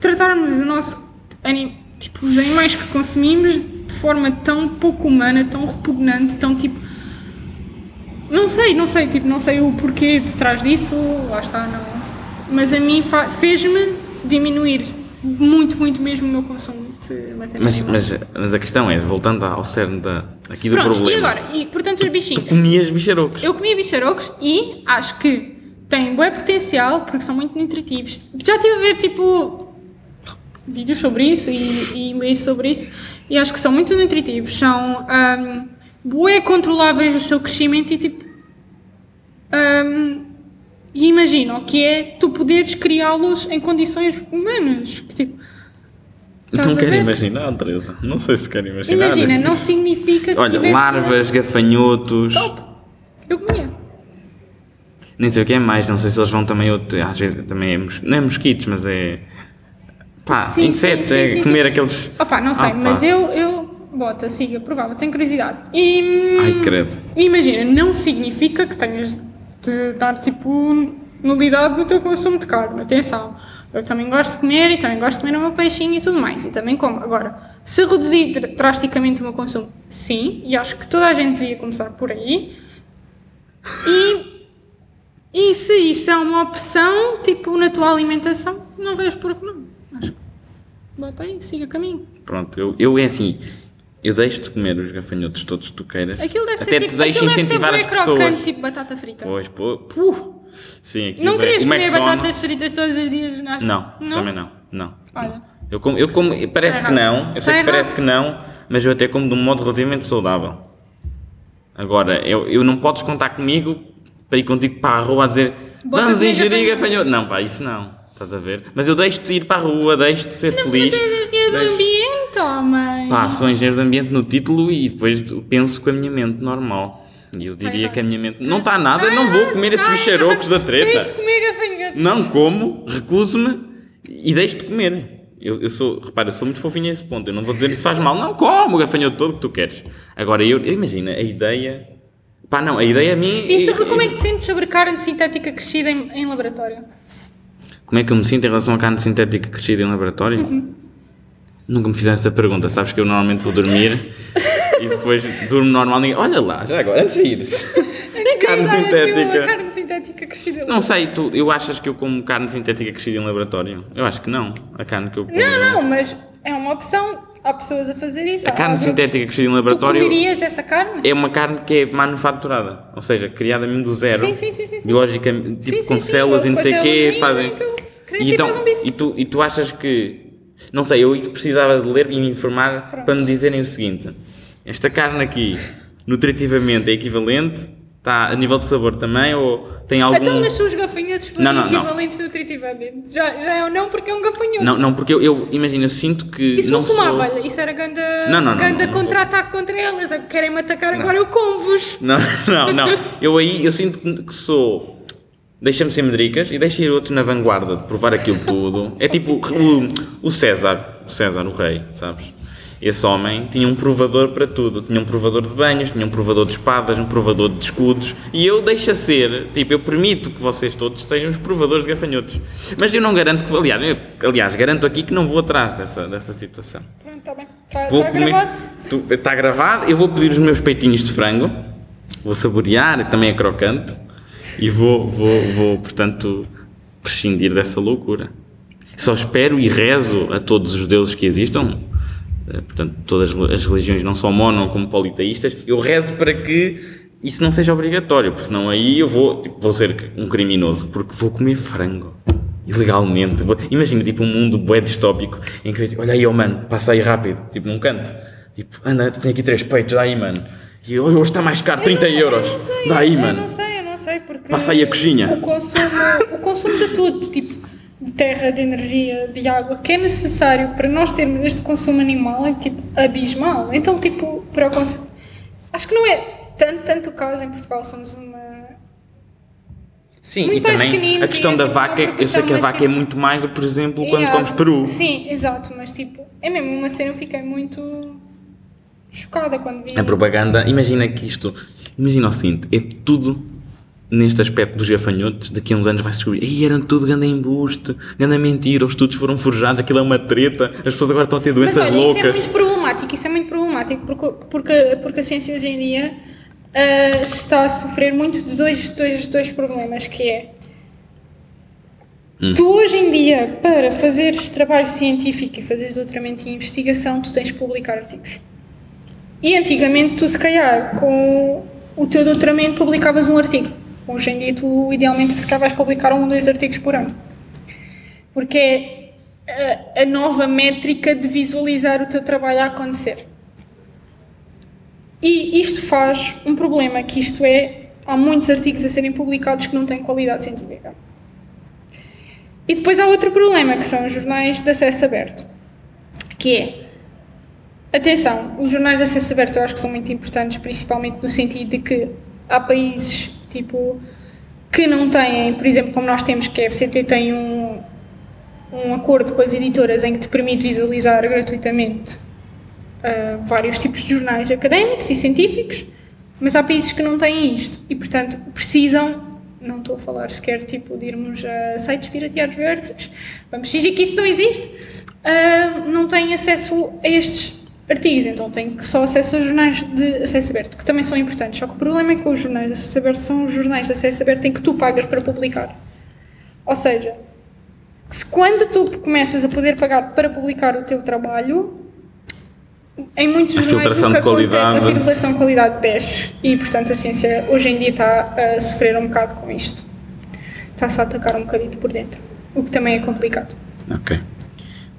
tratarmos o nosso. Tipo, os animais que consumimos de forma tão pouco humana, tão repugnante, tão tipo. Não sei, não sei, tipo, não sei o porquê de trás disso, lá está, não. Mas a mim fez-me diminuir muito, muito mesmo o meu consumo de matéria Mas, mas, mas a questão é, voltando ao cerne da, aqui do Pronto, problema. e agora? E, portanto, os bichinhos. Comias bicharocos. Eu comia bicharocos e acho que têm bom potencial porque são muito nutritivos. Já estive a ver, tipo, vídeos sobre isso e, e ler sobre isso e acho que são muito nutritivos. São um, bué controláveis o seu crescimento e, tipo, um, e imagina o que é tu poderes criá-los em condições humanas. Que, tipo, Não quero imaginar, Teresa. Não sei se quero imaginar. Imagina, isso. não significa que Olha, tivesse... larvas, gafanhotos. Top! Eu comia. Nem sei o que é mais, não sei se eles vão também outro. Às vezes também é mos- não é mosquitos, mas é. Pá, Sim, insetos, sim, sim, é sim, comer sim. aqueles. Opa, não sei, Ah, mas eu, eu. Bota, siga, provava, tenho curiosidade. E. Ai, credo. Imagina, não significa que tenhas de dar tipo nulidade no teu consumo de carne. Atenção. Eu também gosto de comer e também gosto de comer o meu peixinho e tudo mais. E também como. Agora, se reduzir dr- drasticamente o meu consumo, sim, e acho que toda a gente devia começar por aí. E. E se isso é uma opção, tipo, na tua alimentação, não vejo por que não. Acho que. Bota aí, siga caminho. Pronto, eu, eu é assim. Eu deixo-te comer os gafanhotos todos que tu queiras. Aquilo deve Até ser te tipo, deixo aquilo deve incentivar as bué crocante, pessoas. tipo batata frita. Pois, pô, puh. Sim, aquilo Não é- querias o comer McDonald's- batatas fritas todos os dias, não? Não, também não. Não. Olha. Eu como, eu como parece Tá que errado. não, eu sei Tá que parece errado. que não, mas eu até como de um modo relativamente saudável. Agora, eu, eu não podes contar comigo para ir contigo para a rua a dizer Bota vamos ingerir gafanhotos." gafanhoto. Não, pá, isso não. Estás a ver? Mas eu deixo-te ir para a rua, deixo-te ser Não feliz. tens dinheiro do deixo- ambiente, homem. Pá, sou engenheiro de ambiente no título e depois penso com a minha mente normal. E eu diria errado. que a minha mente. Não está nada, não vou comer esses Tá bicharocos da treta. comer gafanhotos. Não como, recuso-me e deixo-te comer. Eu, eu sou, repara, eu sou muito fofinho a esse ponto. Eu não vou dizer que isso faz mal. Não, como o gafanhoto todo que tu queres. Agora, eu, imagina, a ideia. Pá, não, a ideia a mim. E sobre como é que te sentes sobre carne sintética crescida em, em laboratório? Como é que eu me sinto em relação à carne sintética crescida em laboratório? Uhum. Nunca me fizeste essa pergunta. Sabes que eu normalmente vou dormir e depois durmo normal. Ninguém... Olha lá, já agora, antes de ires. E carne sintética? Carne sintética crescida em Não sei, tu, eu achas que eu como carne sintética crescida em laboratório? Eu acho que não. A carne que eu como. Não, não, mas é uma opção. Há pessoas a fazer isso. A carne sintética crescida em Tu laboratório comerias essa carne? é uma carne que é manufaturada, ou seja, criada mesmo do zero, Sim, sim, sim, sim, sim. biologicamente, tipo Sim, com células e não sei o quê, fazem. E, então, um bife. e, tu, e tu achas que. Não sei, eu isso precisava de ler e me informar Pronto. para me dizerem o seguinte: esta carne aqui, nutritivamente, é equivalente? Está a nível de sabor também? Ou tem algum. Então, mas os gafanhotos Não, não, não. equivalentes nutritivamente, já, já é um não porque é um gafanhoto. Não, não, porque eu, eu imagino, eu sinto que. Isso não não fumava, sou... olha, isso era ganda, Não, não, não, ganda não, não contra-ataque contra elas. Querem-me atacar agora, eu como-vos. Não, não, não. Eu aí, eu sinto que que sou. Deixa-me ser medricas e deixa ir outro na vanguarda de provar aquilo tudo. É tipo o, o César, o César, o rei, sabes? Esse homem tinha um provador para tudo. Tinha um provador de banhos, tinha um provador de espadas, um provador de escudos. E eu deixo a ser, tipo, eu permito que vocês todos sejam os provadores de gafanhotos. Mas eu não garanto que, aliás, eu, aliás, garanto aqui que não vou atrás dessa, dessa situação. Pronto, está bem. Está, Vou está comer. gravado. Tu- Está gravado. Eu vou pedir os meus peitinhos de frango. Vou saborear, também é crocante. E vou, vou, vou, portanto, prescindir dessa loucura. Só espero e rezo a todos os deuses que existam. Eh, Portanto, todas as religiões, não só mono como politeístas. Eu rezo para que isso não seja obrigatório, porque senão aí eu vou, tipo, vou ser um criminoso, porque vou comer frango. Ilegalmente. Vou- imagina, tipo, um mundo bué distópico em que, tipo, olha aí, oh mano, passa aí rápido, tipo, num canto. Tipo, anda, tem aqui três peitos, dá aí, mano. E "Olha, hoje está mais caro, 30 Eu não- euros. Eu não sei, dá aí, eu mano. não sei, eu não sei, porque... Passa aí a coxinha. O consumo, o consumo de tudo, tipo, de terra, de energia, de água, que é necessário para nós termos este consumo animal é, tipo, abismal. Então, tipo, para o consumo... Acho que não é tanto, tanto o caso em Portugal, somos uma... Sim, Muito e também a questão da é vaca, eu sei que a vaca é tipo- muito mais do que, por exemplo, quando a comes peru. Sim, exato, mas tipo, é mesmo uma cena, eu fiquei muito chocada quando vi. A propaganda, imagina que isto, imagina o seguinte, é tudo neste aspecto dos gafanhotos, daqui a uns anos vai-se descobrir, aí eram tudo grande embuste, grande mentira, os estudos foram forjados, aquilo é uma treta, as pessoas agora estão a ter Mas doenças olha, isso é loucas. muito problemático, isso é muito problemático porque, porque, porque a ciência hoje em dia ah, está a sofrer muito de dois, dois, dois problemas, que é Hum. tu hoje em dia, para fazeres trabalho científico e fazeres doutoramento e investigação, tu tens que publicar artigos. E antigamente tu se calhar com o teu doutoramento publicavas um artigo. Hoje em dia tu idealmente se calhar vais publicar um ou dois artigos por ano. Porque é a, a nova métrica de visualizar o teu trabalho a acontecer. E isto faz um problema, que isto é, há muitos artigos a serem publicados que não têm qualidade científica. E depois há outro problema, que são os jornais de acesso aberto. Que é, atenção, os jornais de acesso aberto eu acho que são muito importantes, principalmente no sentido de que há países, tipo, que não têm, por exemplo, como nós temos, que a FCT tem um, um acordo com as editoras em que te permite visualizar gratuitamente uh, vários tipos de jornais académicos e científicos, mas há países que não têm isto e, portanto, precisam. Não estou a falar sequer tipo de irmos a sites pirateados artigos, vamos fingir que isso não existe. uh, não têm acesso a estes artigos, então têm só acesso aos jornais de acesso aberto, que também são importantes. Só que o problema é que os jornais de acesso aberto são os jornais de acesso aberto em que tu pagas para publicar. Ou seja, que se quando tu começas a poder pagar para publicar o teu trabalho, em muitos A jornais filtração que de qualidade. a filtração de qualidade desce e portanto a ciência hoje em dia está a sofrer um bocado com isto. Está-se a atacar um bocadito por dentro, o que também é complicado. Ok.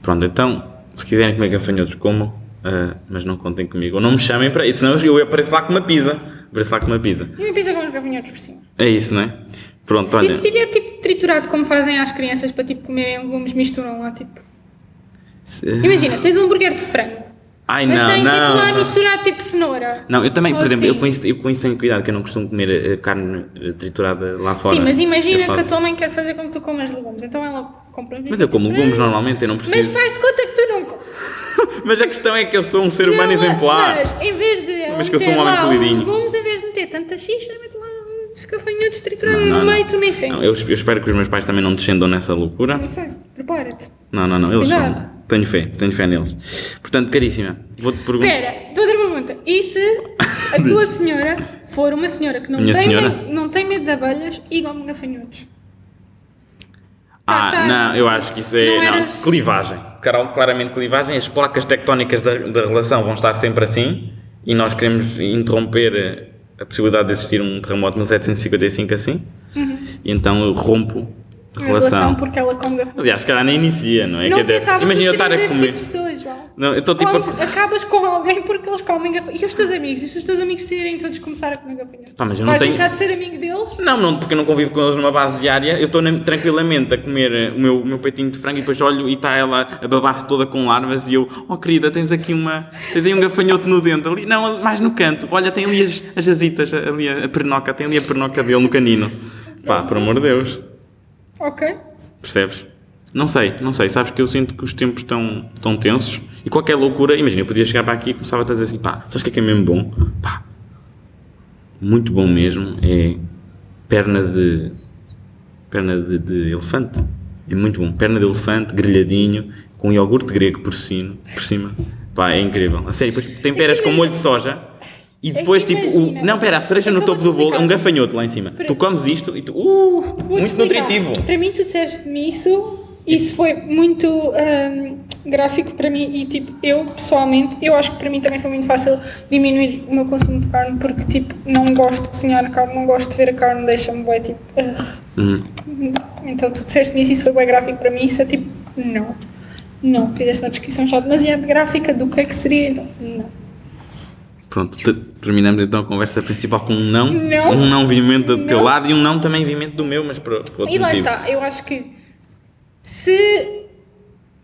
Pronto, então, se quiserem comer gafanhotos, comam, ah, mas não contem comigo. Ou não me chamem para isso, senão eu apareço lá com uma pizza. Apareço lá com uma pizza. E uma pizza com os gafanhotos por cima. É isso, não é? Pronto, olha. E se tiver tipo triturado como fazem às crianças para tipo comerem legumes, misturam lá tipo. se- Imagina, tens um hambúrguer de frango, Ai, mas não, tem tipo não. lá não. misturado tipo cenoura. Não, eu também, por Ou exemplo, eu assim. com, isso, eu com isso tenho cuidado, que eu não costumo comer eh, carne eh, triturada lá fora. Sim, mas imagina Eu que a faço- tua mãe quer fazer com que tu comas legumes, então ela compra uns Mas eu como legumes normalmente, eu não Mas preciso. faz de conta que tu não comes. Mas a questão é que eu sou um ser humano exemplar. Mas em vez de Mas que eu sou um homem polidinho. legumes, em vez de meter tanta xixa, mete lá uns gafanhotos triturados no meio, tu nem sentes. Não, eu, eu espero que os meus pais também não descendam nessa loucura. Não sei, prepara-te. Não, não, não, eles Cuidado. são. Tenho fé, tenho fé neles. Portanto, caríssima, vou-te perguntar. Espera, outra pergunta. E se a tua senhora for uma senhora que não, Minha tem, senhora? medo, não tem medo de abelhas e come gafanhotos? Ah, tá- não, eu acho que isso é. Não Não, eras- clivagem. Clar- Claramente clivagem. As placas tectónicas da, da relação vão estar sempre assim e nós queremos interromper eh, a possibilidade de existir um terremoto de 1755 assim. E então eu rompo Uhum. Relação. relação porque ela come gafanhotos. Aliás, se calhar nem inicia, não é? Não Quer dizer, imagina eu estar a comer. tipo de pessoa, João. Não, eu estou tipo. a- Acabas com alguém porque eles comem gafanhotos. E os teus amigos? E se os teus amigos decidirem todos começar a comer gafanhotos? Pá, mas eu não Vais tenho- deixar de ser amigo deles? Não, não, porque eu não convivo com eles numa base diária. Eu estou tranquilamente a comer eh, o meu, o meu peitinho de frango e depois olho e está ela a babar-se toda com larvas e eu, oh querida, tens aqui uma. Tens aí um gafanhoto no dente ali. Não, mais no canto. Olha, tem ali as, as ali a, a pernoca, tem ali a pernoca dele no canino. Pá, por amor de Deus. Ok. Percebes? Não sei, não sei. Sabes que eu sinto que os tempos estão, estão tensos e qualquer loucura. Imagina, eu podia chegar para aqui e começava a dizer assim: pá, sabes o que é que é mesmo bom? Pá, muito bom mesmo. É perna de. perna de, de elefante. É muito bom. Perna de elefante, grelhadinho, com iogurte grego por cima. Por cima. Pá, é incrível. A sério, depois temperas É com molho de soja. E que depois, tipo, o, não, pera, a cereja no topo do bolo é um gafanhoto lá em cima. Peraí. Tu comes isto e tu, uh, muito explicar. nutritivo. Para mim, tu disseste-me isso, isso foi muito hum, gráfico para mim e, tipo, eu pessoalmente, eu acho que para mim também foi muito fácil diminuir o meu consumo de carne porque, tipo, não gosto de cozinhar a carne, não gosto de ver a carne, deixa-me bem, tipo. Uhum. Então, tu disseste-me isso, isso foi bem gráfico para mim, isso é tipo, não. Não, fizeste uma descrição já demasiado gráfica do que é que seria, então, não. Pronto, te- terminamos então a conversa principal com um não. Não. Um não vimento do teu Não. lado e um não também vimento do meu, mas por outro E lá motivo. está, eu acho que se.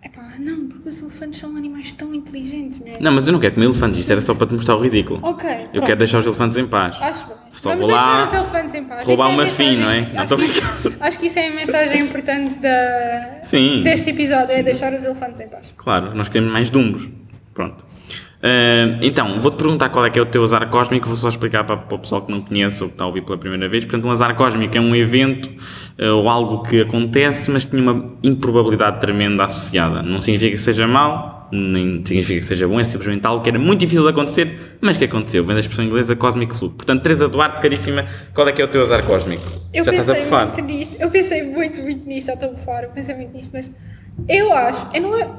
Epá, não, porque os elefantes são animais tão inteligentes mesmo. Não, mas eu não quero comer elefantes, isto era só para te mostrar o ridículo. Ok. Eu pronto. quero deixar os elefantes em paz. Acho bem. Só Vamos vou lá deixar os elefantes em paz. roubar é uma fim, mensagem- não é? Não Acho, que, acho que isso é a mensagem importante da, Sim. deste episódio, é deixar os elefantes em paz. Claro, nós queremos mais dumbos. Pronto. Ah, então, vou-te perguntar qual é que é o teu azar cósmico, vou só explicar para, para o pessoal que não conhece ou que está a ouvir pela primeira vez. Portanto, um azar cósmico é um evento ah, ou algo que acontece, mas que tem uma improbabilidade tremenda associada. Não significa que seja mau, nem significa que seja bom, é simplesmente algo que era muito difícil de acontecer, mas que aconteceu. Vem da expressão inglesa Cosmic Fluke. Portanto, Teresa Duarte, caríssima, qual é que é o teu azar cósmico? Eu Já estás a pensei bufar? muito nisto, eu pensei muito, muito nisto, já estou a bufar, eu pensei muito nisto, mas eu acho, eu não,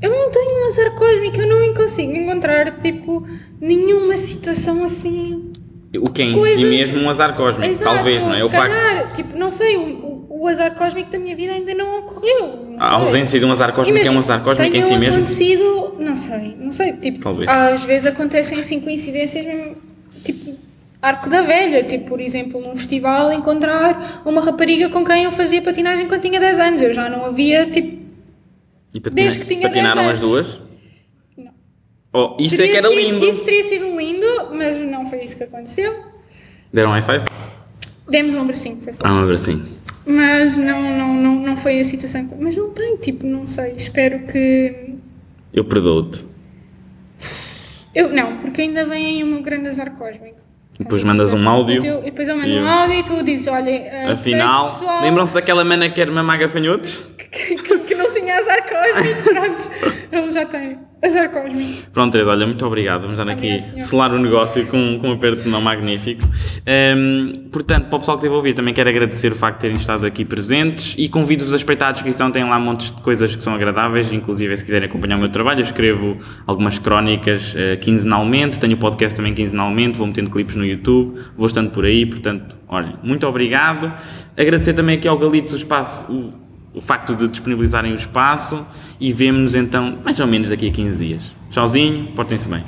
eu não tenho um azar cósmico, eu não consigo encontrar, tipo, nenhuma situação assim O que é em si Coisas- mesmo um azar cósmico, Exato, talvez, não é? se O facto. calhar, tipo, não sei, o, o- azar cósmico da minha vida ainda não ocorreu. não A ausência de um azar cósmico é um azar cósmico em si mesmo. acontecido, não sei, não sei, tipo, Talvez. às vezes acontecem assim coincidências mesmo, tipo, Arco da Velha, tipo, por exemplo, num festival encontrar uma rapariga com quem eu fazia patinagem quando tinha 10 anos, eu já não havia, tipo, E patina- Desde que tinha patinaram 10 as duas? Não. Oh, isso é teria que era sido- lindo. Isso teria sido lindo, mas não foi isso que aconteceu. Deram um high five? Demos um abracinho, foi fácil. Ah, um abracinho. Mas não, não, não, não foi a situação. que- Mas não tem, tipo, não sei. Espero que. Eu perdoo-te. Eu, não, porque ainda vem aí o meu grande azar cósmico. Depois mandas um áudio. E depois eu mando eu- um áudio e tu dizes: olha, eh, Afinal, lembram-se daquela mana que era mamar gafanhotos? que, que, que não tinha azar cósmico, pronto. Ele já tem azar cósmico. Pronto, Teresa, olha, muito obrigado. Vamos dar aqui senhor. selar o negócio com, com um aperto de mão magnífico. Ehm, portanto, para o pessoal que esteve a ouvir, também quero agradecer o facto de terem estado aqui presentes e convido-vos a espreitar a descrição. Tem lá montes de coisas que são agradáveis, inclusive se quiserem acompanhar o meu trabalho. Eu escrevo algumas crónicas eh, quinzenalmente, tenho o podcast também quinzenalmente, vou metendo clipes no YouTube, vou estando por aí. Portanto, olha, muito obrigado. Agradecer também aqui ao Galitos o espaço. O, o facto de disponibilizarem o espaço e vemo-nos então mais ou menos daqui a 15 dias. Tchauzinho, portem-se bem.